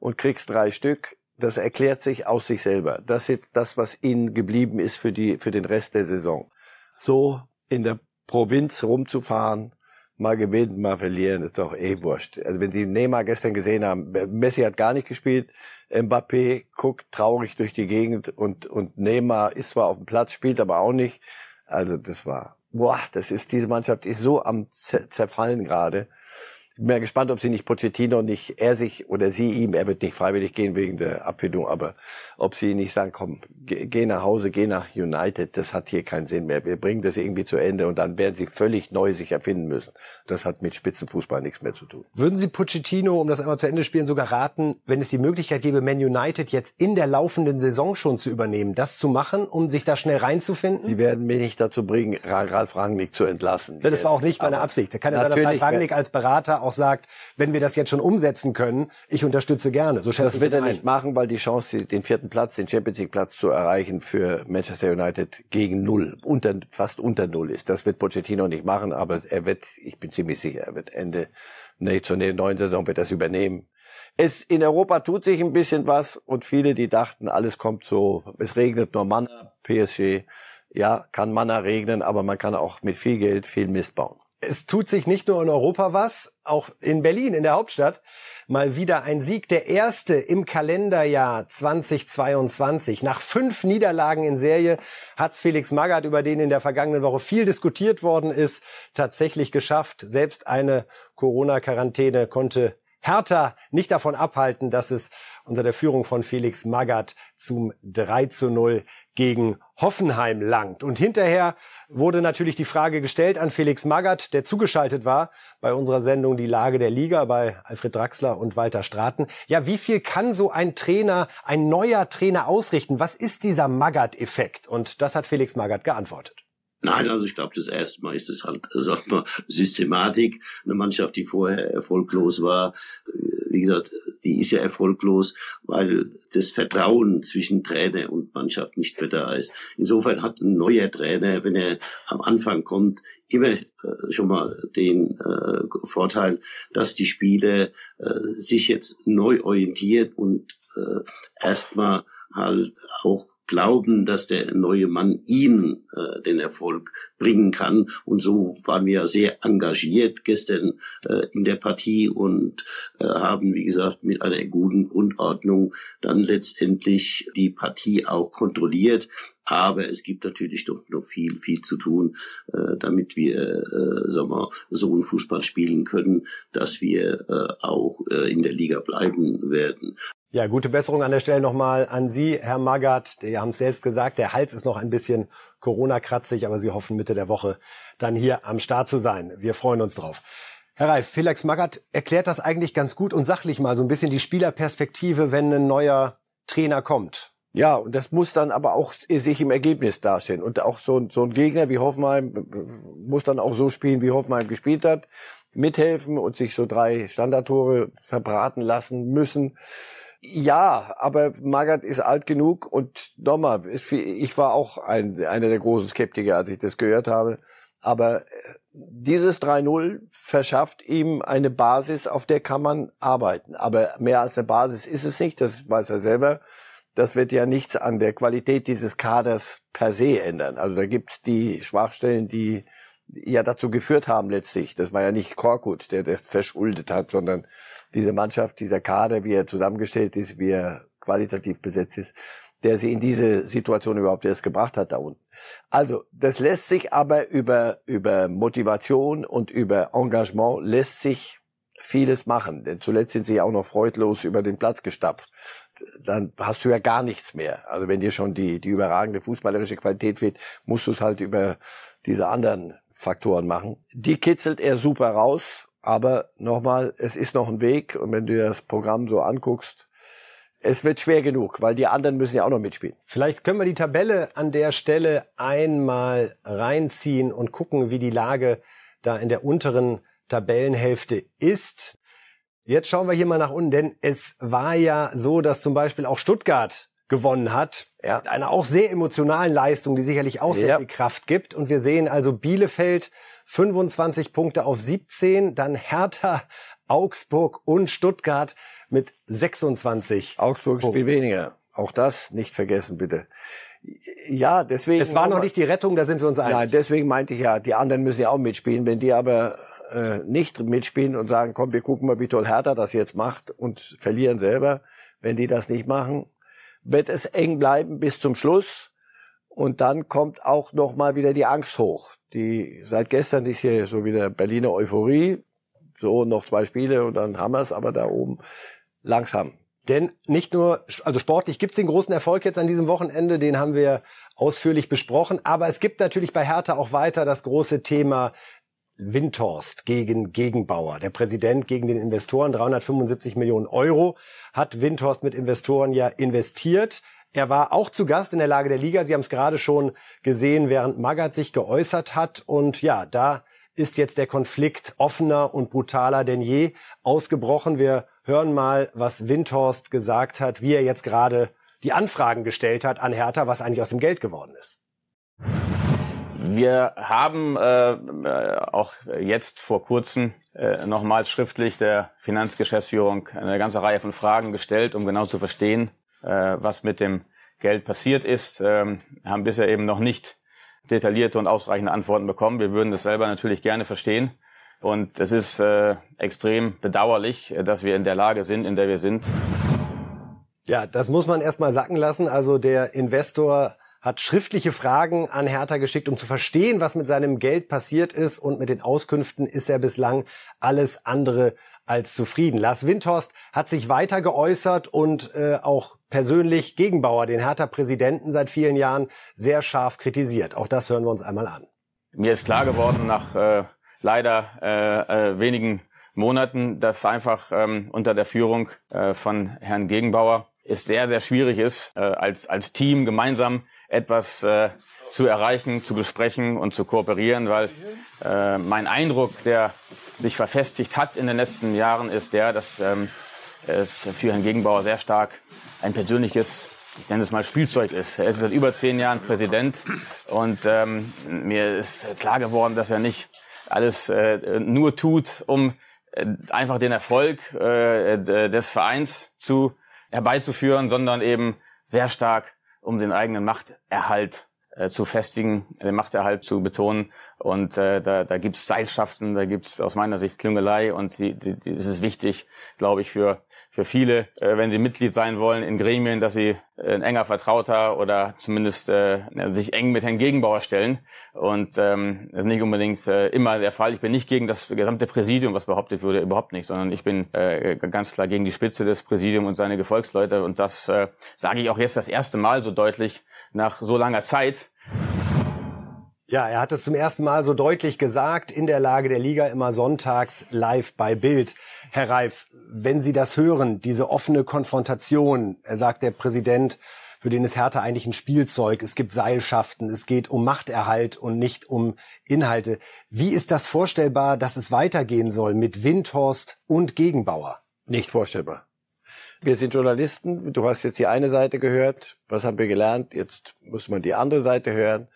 und kriegst drei Stück. Das erklärt sich aus sich selber. Das ist das, was ihnen geblieben ist für die, für den Rest der Saison. So in der Provinz rumzufahren, mal gewinnen, mal verlieren, ist doch eh wurscht. Also wenn Sie Neymar gestern gesehen haben, Messi hat gar nicht gespielt, Mbappé guckt traurig durch die Gegend und, und Neymar ist zwar auf dem Platz, spielt aber auch nicht. Also das war, boah, das ist, diese Mannschaft ist so am zerfallen gerade. Ich bin mal gespannt, ob sie nicht Pochettino nicht, er sich oder sie ihm, er wird nicht freiwillig gehen wegen der Abfindung, aber ob sie nicht sagen, komm, geh, geh nach Hause, geh nach United, das hat hier keinen Sinn mehr. Wir bringen das irgendwie zu Ende und dann werden sie völlig neu sich erfinden müssen. Das hat mit Spitzenfußball nichts mehr zu tun. Würden Sie Pochettino, um das einmal zu Ende spielen, sogar raten, wenn es die Möglichkeit gäbe, Man United jetzt in der laufenden Saison schon zu übernehmen, das zu machen, um sich da schnell reinzufinden? Sie werden mich nicht dazu bringen, Ralf Rangnick zu entlassen. Ja, das war auch nicht meine Absicht. Da kann ja sein, dass Ralf Rangnick als Berater auch sagt, wenn wir das jetzt schon umsetzen können, ich unterstütze gerne. So das wird er nicht machen, weil die Chance, den vierten Platz, den Champions League Platz zu erreichen für Manchester United gegen null, unter, fast unter null ist. Das wird Pochettino nicht machen, aber er wird, ich bin ziemlich sicher, er wird Ende nee, zur neuen Saison wird das übernehmen. Es in Europa tut sich ein bisschen was und viele, die dachten, alles kommt so, es regnet nur Manna, PSG. Ja, kann Manna regnen, aber man kann auch mit viel Geld viel Mist bauen. Es tut sich nicht nur in Europa was, auch in Berlin, in der Hauptstadt, mal wieder ein Sieg, der erste im Kalenderjahr 2022. Nach fünf Niederlagen in Serie hat's Felix Magath, über den in der vergangenen Woche viel diskutiert worden ist, tatsächlich geschafft. Selbst eine Corona-Quarantäne konnte Hertha nicht davon abhalten, dass es unter der Führung von Felix Magath zum 3 zu 0 gegen Hoffenheim langt. Und hinterher wurde natürlich die Frage gestellt an Felix Magath, der zugeschaltet war bei unserer Sendung Die Lage der Liga bei Alfred Draxler und Walter Straten. Ja, wie viel kann so ein Trainer, ein neuer Trainer ausrichten? Was ist dieser Magath-Effekt? Und das hat Felix Magath geantwortet. Nein, also ich glaube, das erste Mal ist es halt, sag mal, Systematik. Eine Mannschaft, die vorher erfolglos war, wie gesagt, die ist ja erfolglos, weil das Vertrauen zwischen Trainer und Mannschaft nicht mehr da ist. Insofern hat ein neuer Trainer, wenn er am Anfang kommt, immer äh, schon mal den äh, Vorteil, dass die Spieler äh, sich jetzt neu orientiert und äh, erstmal halt auch glauben, dass der neue Mann ihnen äh, den Erfolg bringen kann. Und so waren wir sehr engagiert gestern äh, in der Partie und äh, haben, wie gesagt, mit einer guten Grundordnung dann letztendlich die Partie auch kontrolliert. Aber es gibt natürlich doch noch viel, viel zu tun, äh, damit wir äh, sagen wir, so einen Fußball spielen können, dass wir äh, auch äh, in der Liga bleiben werden. Ja, gute Besserung an der Stelle nochmal an Sie, Herr Magath. Sie haben es selbst gesagt, der Hals ist noch ein bisschen Corona-kratzig, aber Sie hoffen Mitte der Woche dann hier am Start zu sein. Wir freuen uns drauf. Herr Reif, Felix Magath erklärt das eigentlich ganz gut und sachlich mal so ein bisschen die Spielerperspektive, wenn ein neuer Trainer kommt. Ja, und das muss dann aber auch sich im Ergebnis darstellen. Und auch so, so ein Gegner wie Hoffenheim muss dann auch so spielen, wie Hoffenheim gespielt hat, mithelfen und sich so drei Standardtore verbraten lassen müssen. Ja, aber Magath ist alt genug und nochmal, ich war auch ein, einer der großen Skeptiker, als ich das gehört habe. Aber äh, dieses 3-0 verschafft ihm eine Basis, auf der kann man arbeiten. Aber mehr als eine Basis ist es nicht, das weiß er selber. Das wird ja nichts an der Qualität dieses Kaders per se ändern. Also da gibt es die Schwachstellen, die ja dazu geführt haben letztlich. Das war ja nicht Korkut, der das verschuldet hat, sondern diese Mannschaft, dieser Kader, wie er zusammengestellt ist, wie er qualitativ besetzt ist, der sie in diese Situation überhaupt erst gebracht hat da unten. Also, das lässt sich aber über, über Motivation und über Engagement lässt sich vieles machen. Denn zuletzt sind sie auch noch freudlos über den Platz gestapft. Dann hast du ja gar nichts mehr. Also wenn dir schon die, die überragende fußballerische Qualität fehlt, musst du es halt über diese anderen Faktoren machen. Die kitzelt er super raus aber nochmal, es ist noch ein Weg und wenn du dir das Programm so anguckst, es wird schwer genug, weil die anderen müssen ja auch noch mitspielen. Vielleicht können wir die Tabelle an der Stelle einmal reinziehen und gucken, wie die Lage da in der unteren Tabellenhälfte ist. Jetzt schauen wir hier mal nach unten, denn es war ja so, dass zum Beispiel auch Stuttgart gewonnen hat. Ja. Mit einer auch sehr emotionalen Leistung, die sicherlich auch sehr ja. viel Kraft gibt. Und wir sehen also Bielefeld 25 Punkte auf 17, dann Hertha, Augsburg und Stuttgart mit 26. Augsburg Punkten. spielt weniger. Auch das nicht vergessen, bitte. Ja, deswegen. Es war noch nicht die Rettung, da sind wir uns einig. Nein, deswegen meinte ich ja, die anderen müssen ja auch mitspielen. Wenn die aber äh, nicht mitspielen und sagen, komm, wir gucken mal, wie toll Hertha das jetzt macht und verlieren selber, wenn die das nicht machen, wird es eng bleiben bis zum Schluss. Und dann kommt auch noch mal wieder die Angst hoch. Die seit gestern ist hier so wieder Berliner Euphorie. So noch zwei Spiele und dann haben wir es, aber da oben langsam. Denn nicht nur, also sportlich gibt es den großen Erfolg jetzt an diesem Wochenende, den haben wir ausführlich besprochen, aber es gibt natürlich bei Hertha auch weiter das große Thema Windhorst gegen Gegenbauer. Der Präsident gegen den Investoren, 375 Millionen Euro hat Windhorst mit Investoren ja investiert. Er war auch zu Gast in der Lage der Liga. Sie haben es gerade schon gesehen, während Magath sich geäußert hat. Und ja, da ist jetzt der Konflikt offener und brutaler denn je ausgebrochen. Wir hören mal, was Windhorst gesagt hat, wie er jetzt gerade die Anfragen gestellt hat an Hertha, was eigentlich aus dem Geld geworden ist. Wir haben äh, auch jetzt vor kurzem äh, nochmals schriftlich der Finanzgeschäftsführung eine ganze Reihe von Fragen gestellt, um genau zu verstehen, was mit dem Geld passiert ist, ähm, haben bisher eben noch nicht detaillierte und ausreichende Antworten bekommen. Wir würden das selber natürlich gerne verstehen. Und es ist äh, extrem bedauerlich, dass wir in der Lage sind, in der wir sind. Ja, das muss man erstmal sacken lassen. Also der Investor hat schriftliche Fragen an Hertha geschickt, um zu verstehen, was mit seinem Geld passiert ist. Und mit den Auskünften ist er bislang alles andere als zufrieden. Lars Windhorst hat sich weiter geäußert und äh, auch persönlich Gegenbauer, den Hertha-Präsidenten seit vielen Jahren, sehr scharf kritisiert. Auch das hören wir uns einmal an. Mir ist klar geworden nach äh, leider äh, äh, wenigen Monaten, dass einfach ähm, unter der Führung äh, von Herrn Gegenbauer es sehr, sehr schwierig ist, äh, als, als Team gemeinsam etwas äh, zu erreichen, zu besprechen und zu kooperieren, weil äh, mein Eindruck, der sich verfestigt hat in den letzten Jahren, ist der, dass ähm, es für Herrn Gegenbauer sehr stark ein persönliches, ich nenne es mal Spielzeug ist. Er ist seit über zehn Jahren Präsident und ähm, mir ist klar geworden, dass er nicht alles äh, nur tut, um äh, einfach den Erfolg äh, des Vereins zu herbeizuführen, sondern eben sehr stark um den eigenen Machterhalt äh, zu festigen, den Machterhalt zu betonen. Und äh, da, da gibt es Seilschaften, da gibt es aus meiner Sicht Klüngelei und die, die, die, das ist wichtig, glaube ich, für, für viele, äh, wenn sie Mitglied sein wollen in Gremien, dass sie äh, ein enger Vertrauter oder zumindest äh, sich eng mit Herrn Gegenbauer stellen. Und ähm, das ist nicht unbedingt äh, immer der Fall. Ich bin nicht gegen das gesamte Präsidium, was behauptet wurde, überhaupt nicht, sondern ich bin äh, ganz klar gegen die Spitze des Präsidiums und seine Gefolgsleute. Und das äh, sage ich auch jetzt das erste Mal so deutlich nach so langer Zeit. Ja, er hat es zum ersten Mal so deutlich gesagt, in der Lage der Liga immer sonntags live bei Bild. Herr Reif, wenn Sie das hören, diese offene Konfrontation, er sagt der Präsident, für den ist Hertha eigentlich ein Spielzeug, es gibt Seilschaften, es geht um Machterhalt und nicht um Inhalte. Wie ist das vorstellbar, dass es weitergehen soll mit Windhorst und Gegenbauer? Nicht vorstellbar. Wir sind Journalisten, du hast jetzt die eine Seite gehört, was haben wir gelernt, jetzt muss man die andere Seite hören.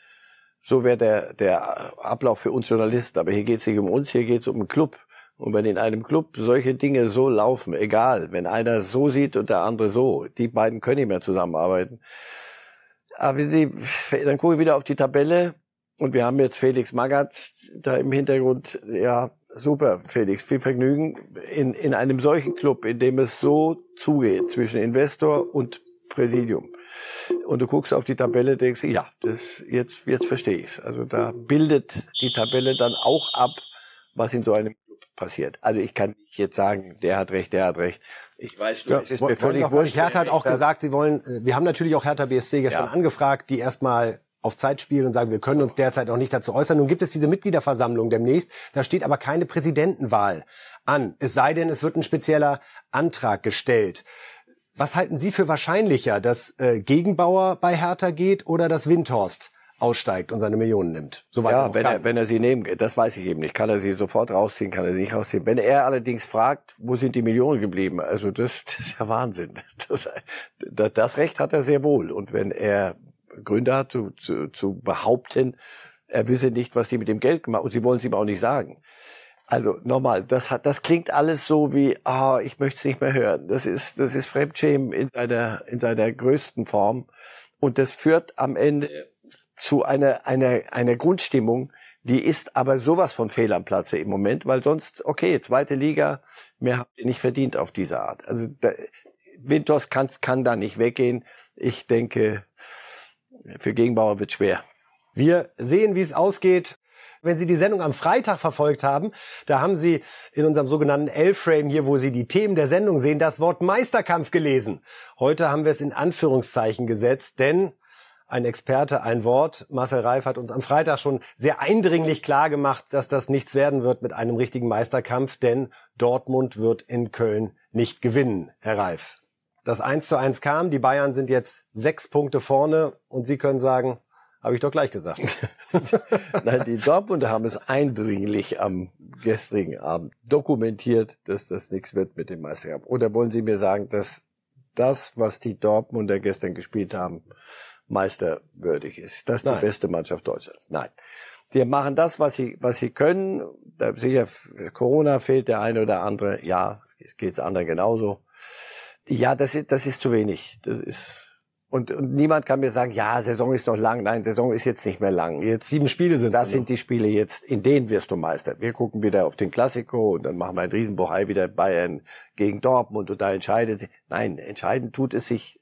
So wäre der, der Ablauf für uns Journalisten. Aber hier geht es nicht um uns, hier geht es um einen Club. Und wenn in einem Club solche Dinge so laufen, egal, wenn einer so sieht und der andere so, die beiden können nicht mehr zusammenarbeiten. Aber sie, dann gucke ich wieder auf die Tabelle und wir haben jetzt Felix Magath da im Hintergrund. Ja, super, Felix, viel Vergnügen in, in einem solchen Club, in dem es so zugeht zwischen Investor und Präsidium. Und du guckst auf die Tabelle, denkst, ja, das, jetzt, jetzt verstehe ich's. Also da bildet die Tabelle dann auch ab, was in so einem Club passiert. Also ich kann nicht jetzt sagen, der hat recht, der hat recht. Ich weiß nur, ja, es ist mir völlig wurscht. Hertha hat auch gesagt, sie wollen, äh, wir haben natürlich auch Hertha BSC gestern ja. angefragt, die erstmal auf Zeit spielen und sagen, wir können uns derzeit noch nicht dazu äußern. Nun gibt es diese Mitgliederversammlung demnächst, da steht aber keine Präsidentenwahl an. Es sei denn, es wird ein spezieller Antrag gestellt. Was halten Sie für wahrscheinlicher, dass äh, Gegenbauer bei Hertha geht oder dass Windhorst aussteigt und seine Millionen nimmt? Soweit ja, er wenn er, wenn er sie nehmen, das weiß ich eben nicht. Kann er sie sofort rausziehen, kann er sie nicht rausziehen. Wenn er allerdings fragt, wo sind die Millionen geblieben? Also das, das ist ja Wahnsinn. Das, das, das Recht hat er sehr wohl. Und wenn er Gründe hat zu, zu, zu behaupten, er wisse nicht, was die mit dem Geld gemacht und sie wollen es ihm auch nicht sagen. Also nochmal, das hat, das klingt alles so wie, ah, ich möchte es nicht mehr hören. Das ist, das ist Fremdschämen in seiner, in seiner größten Form. Und das führt am Ende zu einer, einer, einer Grundstimmung, die ist aber sowas von fehl am Platze im Moment, weil sonst, okay, zweite Liga, mehr habt ihr nicht verdient auf diese Art. Also da, Winters kann, kann da nicht weggehen. Ich denke, für Gegenbauer wird schwer. Wir sehen, wie es ausgeht. Wenn Sie die Sendung am Freitag verfolgt haben, da haben Sie in unserem sogenannten L-Frame hier, wo Sie die Themen der Sendung sehen, das Wort Meisterkampf gelesen. Heute haben wir es in Anführungszeichen gesetzt, denn ein Experte, ein Wort. Marcel Reif hat uns am Freitag schon sehr eindringlich klar gemacht, dass das nichts werden wird mit einem richtigen Meisterkampf, denn Dortmund wird in Köln nicht gewinnen, Herr Reif. Das 1 zu 1 kam, die Bayern sind jetzt sechs Punkte vorne und Sie können sagen, habe ich doch gleich gesagt. Nein, die Dortmunder haben es eindringlich am gestrigen Abend dokumentiert, dass das nichts wird mit dem Meisterkampf. Oder wollen Sie mir sagen, dass das, was die Dortmunder gestern gespielt haben, meisterwürdig ist? Das ist Nein. die beste Mannschaft Deutschlands? Nein. Sie machen das, was sie, was sie können. Da sicher, Corona fehlt der eine oder andere. Ja, es geht anderen genauso. Ja, das ist, das ist zu wenig. Das ist, Und, und niemand kann mir sagen, ja, Saison ist noch lang. Nein, Saison ist jetzt nicht mehr lang. Jetzt sieben Spiele sind das sind die Spiele jetzt, in denen wirst du Meister. Wir gucken wieder auf den Klassiko und dann machen wir ein Riesenbohai wieder Bayern gegen Dortmund und da entscheidet sich. Nein, entscheidend tut es sich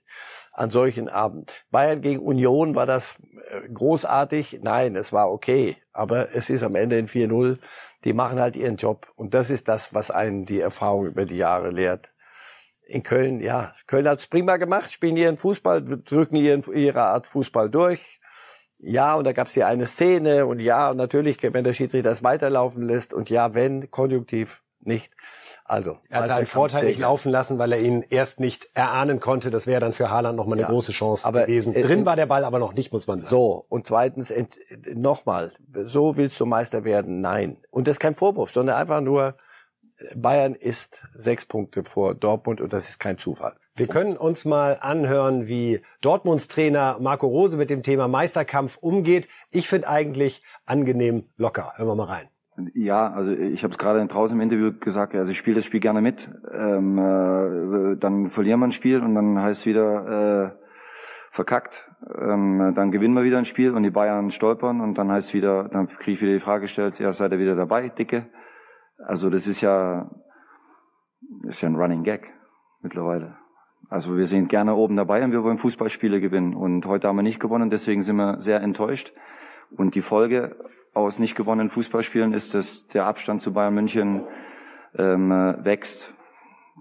an solchen Abend. Bayern gegen Union war das äh, großartig. Nein, es war okay. Aber es ist am Ende ein 4-0. Die machen halt ihren Job. Und das ist das, was einen die Erfahrung über die Jahre lehrt in Köln, ja, Köln hat's prima gemacht, spielen ihren Fußball, drücken ihren, ihre Art Fußball durch. Ja, und da gab's hier eine Szene und ja, und natürlich, wenn der Schiedsrichter das weiterlaufen lässt und ja, wenn, konjunktiv nicht. Also, er hat einen Vorteil nicht laufen lassen, weil er ihn erst nicht erahnen konnte. Das wäre dann für Haaland nochmal eine ja, große Chance aber gewesen. Drin war der Ball aber noch nicht, muss man sagen. So, und zweitens, nochmal, so willst du Meister werden? Nein. Und das ist kein Vorwurf, sondern einfach nur, Bayern ist sechs Punkte vor Dortmund und das ist kein Zufall. Wir können uns mal anhören, wie Dortmunds Trainer Marco Rose mit dem Thema Meisterkampf umgeht. Ich finde eigentlich angenehm locker. Hören wir mal rein. Ja, also ich habe es gerade draußen im Interview gesagt, also ich spiele das Spiel gerne mit. Ähm, äh, dann verlieren wir ein Spiel und dann heißt es wieder äh, verkackt. Ähm, dann gewinnen wir wieder ein Spiel und die Bayern stolpern und dann heißt es wieder, dann kriege ich wieder die Frage gestellt, ja, seid ihr wieder dabei, Dicke? Also das ist ja, ist ja ein Running Gag mittlerweile. Also wir sind gerne oben dabei und wir wollen Fußballspiele gewinnen. Und heute haben wir nicht gewonnen, deswegen sind wir sehr enttäuscht. Und die Folge aus nicht gewonnenen Fußballspielen ist, dass der Abstand zu Bayern München ähm, wächst.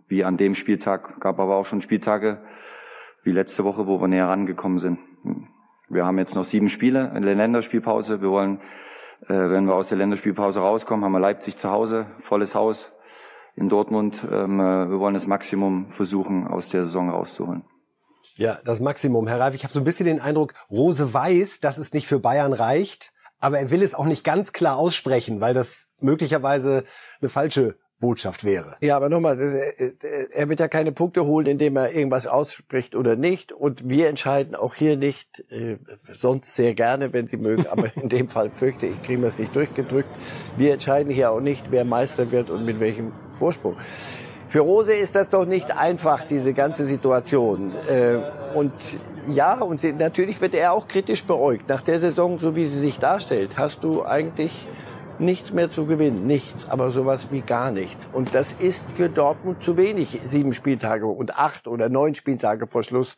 Wie an dem Spieltag, gab aber auch schon Spieltage wie letzte Woche, wo wir näher rangekommen sind. Wir haben jetzt noch sieben Spiele in der Länderspielpause. Wir wollen wenn wir aus der Länderspielpause rauskommen, haben wir Leipzig zu Hause, volles Haus in Dortmund. Ähm, äh, wir wollen das Maximum versuchen, aus der Saison rauszuholen. Ja, das Maximum. Herr Reif, ich habe so ein bisschen den Eindruck, Rose weiß, dass es nicht für Bayern reicht, aber er will es auch nicht ganz klar aussprechen, weil das möglicherweise eine falsche Botschaft wäre. Ja, aber nochmal, er wird ja keine Punkte holen, indem er irgendwas ausspricht oder nicht. Und wir entscheiden auch hier nicht, äh, sonst sehr gerne, wenn Sie mögen, aber in dem Fall fürchte ich, kriegen wir es nicht durchgedrückt. Wir entscheiden hier auch nicht, wer Meister wird und mit welchem Vorsprung. Für Rose ist das doch nicht einfach, diese ganze Situation. Äh, und ja, und natürlich wird er auch kritisch beäugt. Nach der Saison, so wie sie sich darstellt, hast du eigentlich nichts mehr zu gewinnen, nichts, aber sowas wie gar nichts. Und das ist für Dortmund zu wenig, sieben Spieltage und acht oder neun Spieltage vor Schluss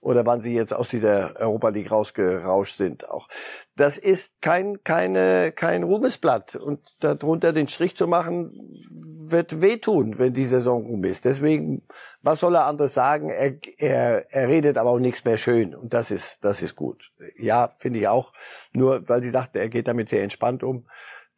oder wann sie jetzt aus dieser Europa League rausgerauscht sind auch. Das ist kein, keine, kein Ruhmesblatt und darunter den Strich zu machen, wird wehtun, wenn die Saison rum ist. Deswegen, was soll er anderes sagen? Er, er, er redet aber auch nichts mehr schön und das ist, das ist gut. Ja, finde ich auch. Nur, weil sie sagte, er geht damit sehr entspannt um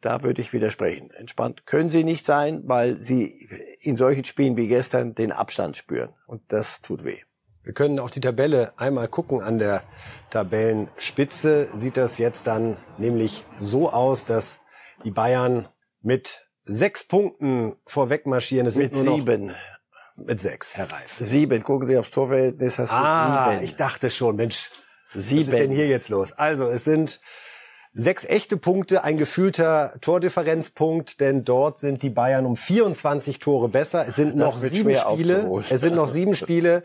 da würde ich widersprechen. Entspannt können sie nicht sein, weil sie in solchen Spielen wie gestern den Abstand spüren. Und das tut weh. Wir können auf die Tabelle einmal gucken. An der Tabellenspitze sieht das jetzt dann nämlich so aus, dass die Bayern mit sechs Punkten vorweg marschieren. Es mit sieben. Mit sechs, Herr Reif. Sieben. Gucken Sie aufs Torverhältnis. Hast du ah, sieben. ich dachte schon, Mensch, sieben. was ist denn hier jetzt los? Also, es sind Sechs echte Punkte, ein gefühlter Tordifferenzpunkt, denn dort sind die Bayern um 24 Tore besser. Es sind noch sieben Spiele. Es sind noch sieben Spiele.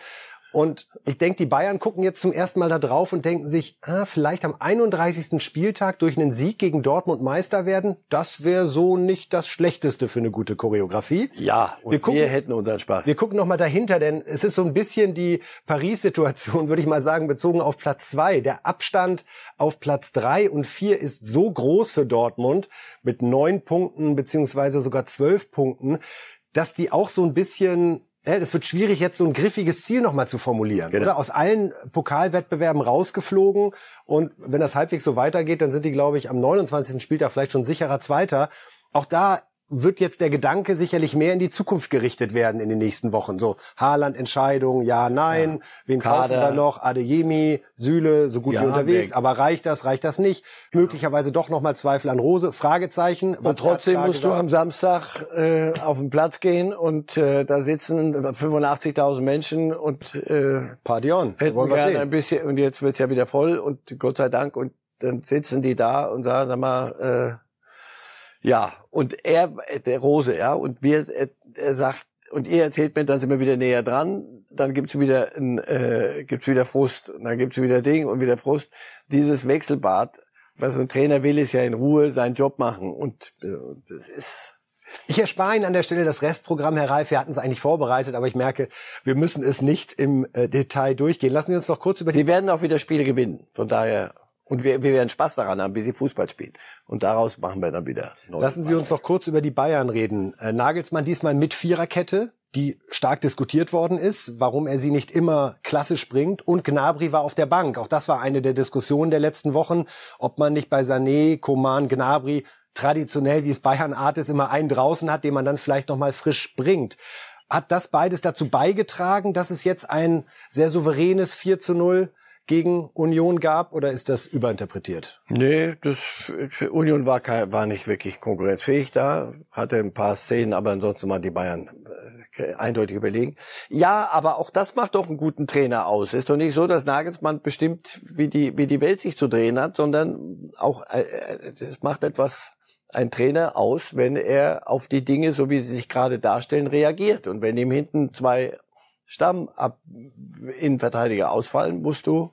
Und ich denke, die Bayern gucken jetzt zum ersten Mal da drauf und denken sich, ah, vielleicht am 31. Spieltag durch einen Sieg gegen Dortmund Meister werden. Das wäre so nicht das Schlechteste für eine gute Choreografie. Ja, und wir, gucken, wir hätten unseren Spaß. Wir gucken noch mal dahinter, denn es ist so ein bisschen die Paris-Situation, würde ich mal sagen, bezogen auf Platz zwei. Der Abstand auf Platz drei und vier ist so groß für Dortmund mit neun Punkten beziehungsweise sogar zwölf Punkten, dass die auch so ein bisschen das wird schwierig, jetzt so ein griffiges Ziel nochmal zu formulieren. Genau. Oder aus allen Pokalwettbewerben rausgeflogen. Und wenn das halbwegs so weitergeht, dann sind die, glaube ich, am 29. Spieltag vielleicht schon sicherer Zweiter. Auch da wird jetzt der Gedanke sicherlich mehr in die Zukunft gerichtet werden in den nächsten Wochen. So Haaland-Entscheidung, ja, nein, ja. wen Kader. kaufen wir noch? Adeyemi, Süle, so gut ja, wie unterwegs. Weg. Aber reicht das, reicht das nicht? Ja. Möglicherweise doch nochmal Zweifel an Rose, Fragezeichen. Und trotzdem musst du am Samstag äh, auf den Platz gehen und äh, da sitzen 85.000 Menschen und äh, Pardon, hätten gerne ein bisschen, und jetzt wird's ja wieder voll und Gott sei Dank und dann sitzen die da und sagen, sag mal, äh, ja, und er, der Rose, ja, und wir, er, er sagt, und ihr erzählt mir, dann sind wir wieder näher dran. dann gibt's wieder ein, äh, gibt's wieder Frust, und dann gibt's wieder Ding und wieder Frust. Dieses Wechselbad, was so ein Trainer will, ist ja in Ruhe seinen Job machen und äh, das ist ich erspare Ihnen an der Stelle das Restprogramm, Herr Reif. Wir hatten es eigentlich vorbereitet, aber ich merke, wir müssen es nicht im äh, Detail durchgehen. Lassen Sie uns noch kurz über die... Sie werden auch wieder Spiele gewinnen. Von daher und wir, wir werden Spaß daran haben, wie sie Fußball spielen. Und daraus machen wir dann wieder. Lassen Sie uns noch kurz über die Bayern reden. Äh, Nagelsmann diesmal mit Viererkette, die stark diskutiert worden ist, warum er sie nicht immer klassisch bringt. Und Gnabry war auf der Bank. Auch das war eine der Diskussionen der letzten Wochen, ob man nicht bei Sané, Coman, Gnabry traditionell, wie es Bayern Art ist, immer einen draußen hat, den man dann vielleicht noch mal frisch bringt. Hat das beides dazu beigetragen, dass es jetzt ein sehr souveränes 4 zu 0 gegen Union gab oder ist das überinterpretiert? Nee, das Union war war nicht wirklich konkurrenzfähig da, hatte ein paar Szenen, aber ansonsten waren die Bayern äh, eindeutig überlegen. Ja, aber auch das macht doch einen guten Trainer aus. Ist doch nicht so, dass Nagelsmann bestimmt, wie die wie die Welt sich zu drehen hat, sondern auch äh, es macht etwas ein Trainer aus, wenn er auf die Dinge, so wie sie sich gerade darstellen, reagiert. Und wenn ihm hinten zwei Stamm ab Innenverteidiger ausfallen, musst du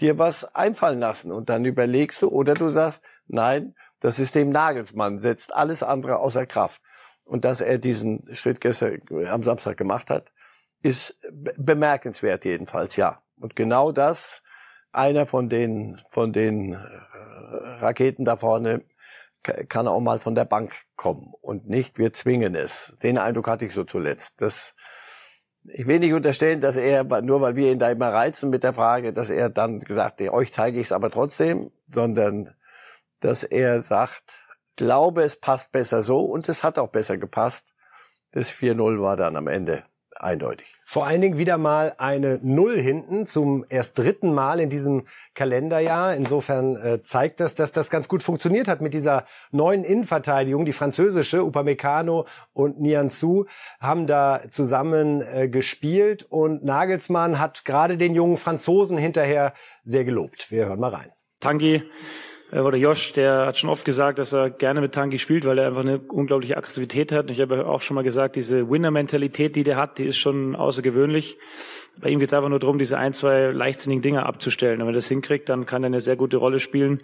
dir was einfallen lassen und dann überlegst du oder du sagst, nein, das System Nagelsmann setzt alles andere außer Kraft. Und dass er diesen Schritt gestern am Samstag gemacht hat, ist bemerkenswert jedenfalls, ja. Und genau das, einer von den, von den äh, Raketen da vorne kann auch mal von der Bank kommen und nicht wir zwingen es. Den Eindruck hatte ich so zuletzt. Das ich will nicht unterstellen, dass er, nur weil wir ihn da immer reizen mit der Frage, dass er dann gesagt, euch zeige ich es aber trotzdem, sondern dass er sagt, glaube, es passt besser so und es hat auch besser gepasst. Das 4-0 war dann am Ende eindeutig. Vor allen Dingen wieder mal eine Null hinten zum erst dritten Mal in diesem Kalenderjahr. Insofern äh, zeigt das, dass das ganz gut funktioniert hat mit dieser neuen Innenverteidigung. Die französische, Upamecano und Nianzou, haben da zusammen äh, gespielt und Nagelsmann hat gerade den jungen Franzosen hinterher sehr gelobt. Wir hören mal rein. Tangi oder Josh, der hat schon oft gesagt, dass er gerne mit Tangi spielt, weil er einfach eine unglaubliche Aggressivität hat. Und ich habe auch schon mal gesagt, diese Winner-Mentalität, die der hat, die ist schon außergewöhnlich. Bei ihm geht es einfach nur darum, diese ein, zwei leichtsinnigen Dinge abzustellen. Und wenn er das hinkriegt, dann kann er eine sehr gute Rolle spielen.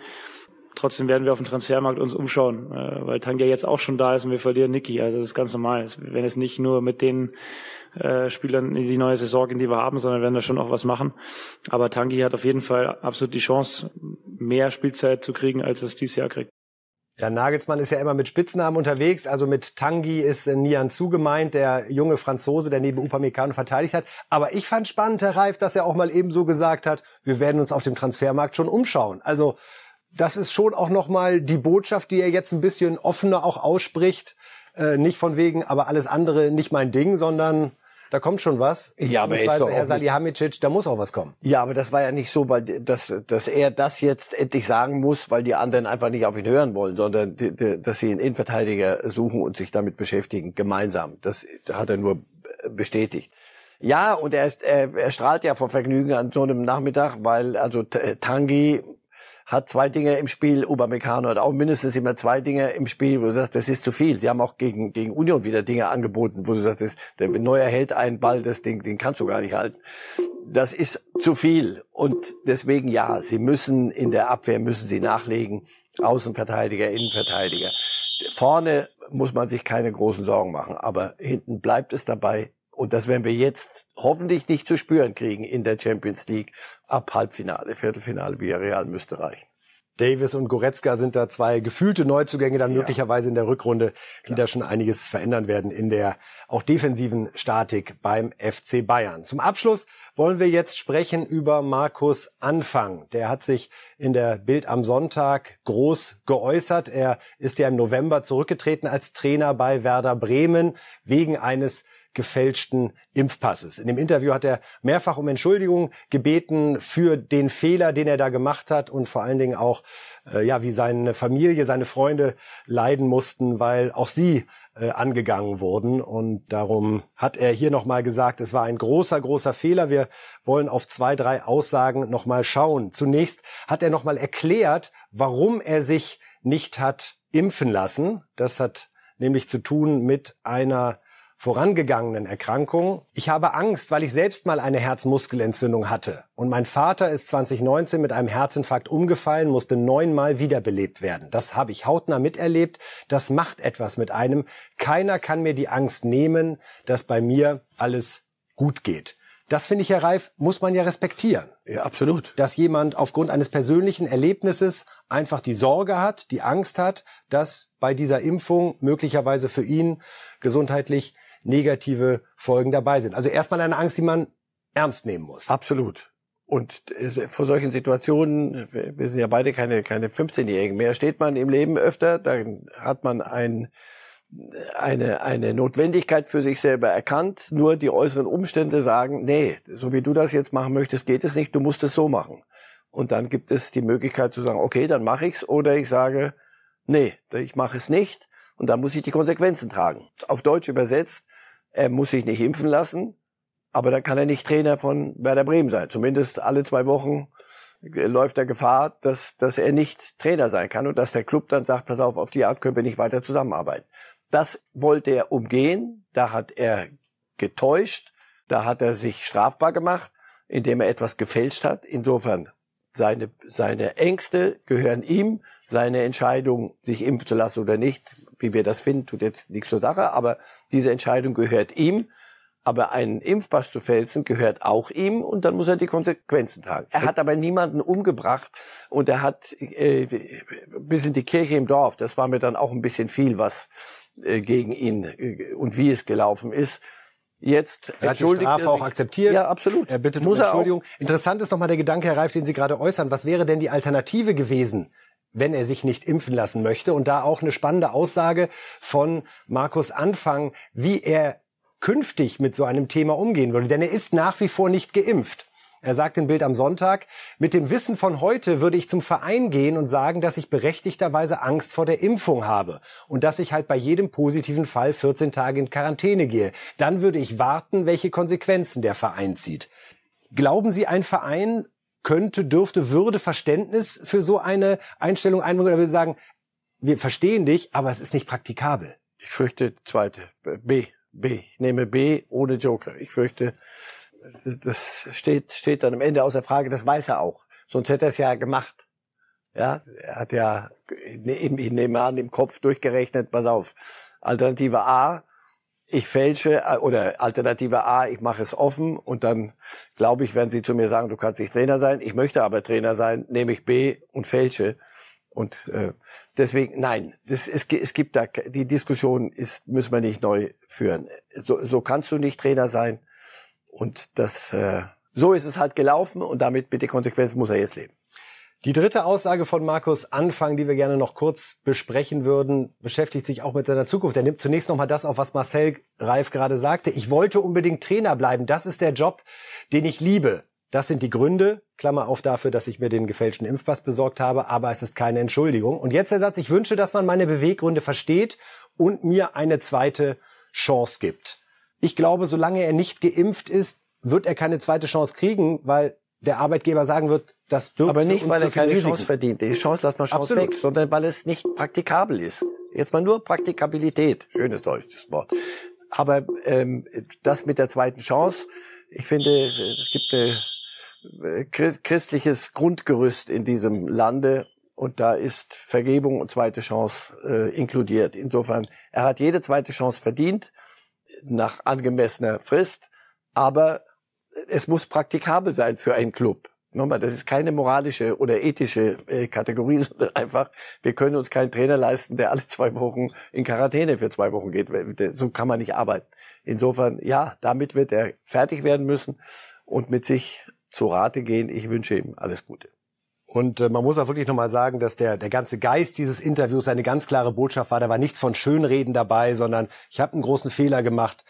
Trotzdem werden wir auf dem Transfermarkt uns umschauen, äh, weil Tangia jetzt auch schon da ist und wir verlieren Niki. Also das ist ganz normal. Wenn es nicht nur mit den äh, Spielern in die neue Saison gehen, die wir haben, sondern werden da schon auch was machen. Aber Tangi hat auf jeden Fall absolut die Chance, mehr Spielzeit zu kriegen, als es dieses Jahr kriegt. Ja, Nagelsmann ist ja immer mit Spitznamen unterwegs. Also mit Tangi ist Nian Zu gemeint, der junge Franzose, der neben Upamecano verteidigt hat. Aber ich fand spannend, Herr Reif, dass er auch mal eben so gesagt hat, wir werden uns auf dem Transfermarkt schon umschauen. Also das ist schon auch nochmal die Botschaft, die er jetzt ein bisschen offener auch ausspricht. Äh, nicht von wegen, aber alles andere nicht mein Ding, sondern da kommt schon was. Ja, aber er ist Herr Salihamidzic, da muss auch was kommen. Ja, aber das war ja nicht so, weil dass, dass er das jetzt endlich sagen muss, weil die anderen einfach nicht auf ihn hören wollen, sondern dass sie einen Innenverteidiger suchen und sich damit beschäftigen, gemeinsam. Das hat er nur bestätigt. Ja, und er, ist, er, er strahlt ja vor Vergnügen an so einem Nachmittag, weil also Tangi hat zwei Dinge im Spiel, Upamecano hat auch mindestens immer zwei Dinge im Spiel, wo du sagst, das ist zu viel. Sie haben auch gegen, gegen Union wieder Dinge angeboten, wo du sagst, das, der Neuer hält einen Ball, das Ding, den kannst du gar nicht halten. Das ist zu viel. Und deswegen ja, sie müssen in der Abwehr, müssen sie nachlegen. Außenverteidiger, Innenverteidiger. Vorne muss man sich keine großen Sorgen machen, aber hinten bleibt es dabei, und das werden wir jetzt hoffentlich nicht zu spüren kriegen in der Champions League ab Halbfinale, Viertelfinale, Villarreal müsste reichen. Davis und Goretzka sind da zwei gefühlte Neuzugänge dann ja. möglicherweise in der Rückrunde, die Klar. da schon einiges verändern werden in der auch defensiven Statik beim FC Bayern. Zum Abschluss wollen wir jetzt sprechen über Markus Anfang. Der hat sich in der Bild am Sonntag groß geäußert. Er ist ja im November zurückgetreten als Trainer bei Werder Bremen wegen eines gefälschten Impfpasses. In dem Interview hat er mehrfach um Entschuldigung gebeten für den Fehler, den er da gemacht hat und vor allen Dingen auch, äh, ja, wie seine Familie, seine Freunde leiden mussten, weil auch sie äh, angegangen wurden. Und darum hat er hier nochmal gesagt, es war ein großer, großer Fehler. Wir wollen auf zwei, drei Aussagen nochmal schauen. Zunächst hat er nochmal erklärt, warum er sich nicht hat impfen lassen. Das hat nämlich zu tun mit einer vorangegangenen Erkrankung. Ich habe Angst, weil ich selbst mal eine Herzmuskelentzündung hatte. Und mein Vater ist 2019 mit einem Herzinfarkt umgefallen, musste neunmal wiederbelebt werden. Das habe ich hautnah miterlebt. Das macht etwas mit einem. Keiner kann mir die Angst nehmen, dass bei mir alles gut geht. Das finde ich, Herr Reif, muss man ja respektieren. Ja, absolut. Dass jemand aufgrund eines persönlichen Erlebnisses einfach die Sorge hat, die Angst hat, dass bei dieser Impfung möglicherweise für ihn gesundheitlich negative Folgen dabei sind. Also erstmal eine Angst, die man ernst nehmen muss. Absolut. Und äh, vor solchen Situationen, wir sind ja beide keine, keine 15-Jährigen mehr, steht man im Leben öfter, dann hat man ein eine, eine Notwendigkeit für sich selber erkannt. Nur die äußeren Umstände sagen, nee, so wie du das jetzt machen möchtest, geht es nicht, du musst es so machen. Und dann gibt es die Möglichkeit zu sagen, okay, dann mache ich's, oder ich sage, nee, ich mache es nicht, und dann muss ich die Konsequenzen tragen. Auf Deutsch übersetzt, er muss sich nicht impfen lassen, aber dann kann er nicht Trainer von Werder Bremen sein. Zumindest alle zwei Wochen läuft er Gefahr, dass, dass er nicht Trainer sein kann und dass der Club dann sagt, pass auf, auf die Art können wir nicht weiter zusammenarbeiten. Das wollte er umgehen. Da hat er getäuscht. Da hat er sich strafbar gemacht, indem er etwas gefälscht hat. Insofern seine, seine Ängste gehören ihm. Seine Entscheidung, sich impfen zu lassen oder nicht, wie wir das finden, tut jetzt nichts zur Sache. Aber diese Entscheidung gehört ihm. Aber einen Impfpass zu fälschen gehört auch ihm und dann muss er die Konsequenzen tragen. Er hat aber niemanden umgebracht und er hat äh, bis in die Kirche im Dorf. Das war mir dann auch ein bisschen viel, was äh, gegen ihn äh, und wie es gelaufen ist. Jetzt er hat die Strafe auch akzeptiert. Ja, absolut. Er bittet Muss um Entschuldigung. Interessant ist nochmal der Gedanke, Herr Reif, den Sie gerade äußern. Was wäre denn die Alternative gewesen, wenn er sich nicht impfen lassen möchte? Und da auch eine spannende Aussage von Markus Anfang, wie er künftig mit so einem Thema umgehen würde. Denn er ist nach wie vor nicht geimpft. Er sagt in Bild am Sonntag, mit dem Wissen von heute würde ich zum Verein gehen und sagen, dass ich berechtigterweise Angst vor der Impfung habe und dass ich halt bei jedem positiven Fall 14 Tage in Quarantäne gehe. Dann würde ich warten, welche Konsequenzen der Verein zieht. Glauben Sie, ein Verein könnte, dürfte, würde Verständnis für so eine Einstellung einbringen oder würde sagen, wir verstehen dich, aber es ist nicht praktikabel? Ich fürchte zweite. B. B. Ich nehme B ohne Joker. Ich fürchte, das steht, steht dann am Ende außer Frage, das weiß er auch. Sonst hätte er es ja gemacht. Ja, er hat ja ich nehme an, im Kopf durchgerechnet, pass auf. Alternative A, ich fälsche, äh, oder Alternative A, ich mache es offen und dann glaube ich, werden sie zu mir sagen, du kannst nicht Trainer sein, ich möchte aber Trainer sein, nehme ich B und fälsche. Und äh, deswegen, nein, das, es, es gibt da, die Diskussion ist, müssen wir nicht neu führen. So, so kannst du nicht Trainer sein. Und das, äh, so ist es halt gelaufen und damit mit den Konsequenzen muss er jetzt leben. Die dritte Aussage von Markus Anfang, die wir gerne noch kurz besprechen würden, beschäftigt sich auch mit seiner Zukunft. Er nimmt zunächst noch mal das auf, was Marcel Reif gerade sagte. Ich wollte unbedingt Trainer bleiben. Das ist der Job, den ich liebe. Das sind die Gründe, Klammer auf dafür, dass ich mir den gefälschten Impfpass besorgt habe, aber es ist keine Entschuldigung. Und jetzt der Satz, ich wünsche, dass man meine Beweggründe versteht und mir eine zweite Chance gibt. Ich glaube, solange er nicht geimpft ist, wird er keine zweite Chance kriegen, weil der Arbeitgeber sagen wird, das birgt Aber nicht, weil er keine Risiken. Chance verdient. Die Chance lass mal Chance Absolut. weg, sondern weil es nicht praktikabel ist. Jetzt mal nur Praktikabilität. Schönes deutsches Wort. Aber ähm, das mit der zweiten Chance, ich finde, es gibt ein äh, christliches Grundgerüst in diesem Lande und da ist Vergebung und zweite Chance äh, inkludiert. Insofern, er hat jede zweite Chance verdient nach angemessener Frist, aber es muss praktikabel sein für einen Club. Nochmal, das ist keine moralische oder ethische äh, Kategorie, sondern einfach, wir können uns keinen Trainer leisten, der alle zwei Wochen in Quarantäne für zwei Wochen geht. So kann man nicht arbeiten. Insofern, ja, damit wird er fertig werden müssen und mit sich zu Rate gehen. Ich wünsche ihm alles Gute. Und äh, man muss auch wirklich nochmal sagen, dass der, der ganze Geist dieses Interviews eine ganz klare Botschaft war. Da war nichts von Schönreden dabei, sondern ich habe einen großen Fehler gemacht.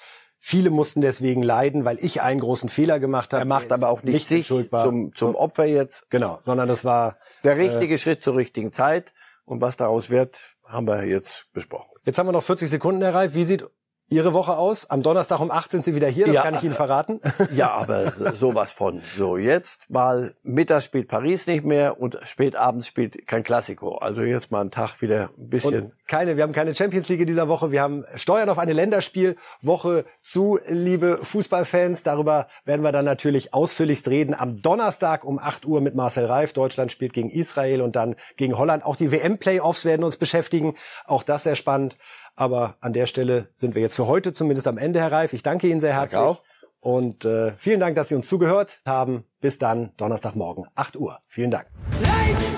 Viele mussten deswegen leiden, weil ich einen großen Fehler gemacht habe. Er macht aber auch nicht sich zum, zum Opfer jetzt. Genau, sondern das war der richtige äh, Schritt zur richtigen Zeit. Und was daraus wird, haben wir jetzt besprochen. Jetzt haben wir noch 40 Sekunden erreicht. Wie sieht Ihre Woche aus? Am Donnerstag um 8 sind Sie wieder hier, das Ja. kann ich Ihnen verraten. Ja, aber sowas von. So, jetzt mal Mittag spielt Paris nicht mehr und spät abends spielt kein Klassiko. Also jetzt mal einen Tag wieder ein bisschen. Und keine, wir haben keine Champions League in dieser Woche. Wir haben Steuern auf eine Länderspielwoche zu, liebe Fußballfans. Darüber werden wir dann natürlich ausführlichst reden. Am Donnerstag um 8 Uhr mit Marcel Reif. Deutschland spielt gegen Israel und dann gegen Holland. Auch die WM-Playoffs werden uns beschäftigen. Auch das sehr spannend. Aber an der Stelle sind wir jetzt für heute zumindest am Ende, Herr Reif. Ich danke Ihnen sehr herzlich. auch. Und äh, vielen Dank, dass Sie uns zugehört haben. Bis dann, Donnerstagmorgen, 8 Uhr. Vielen Dank. Ladies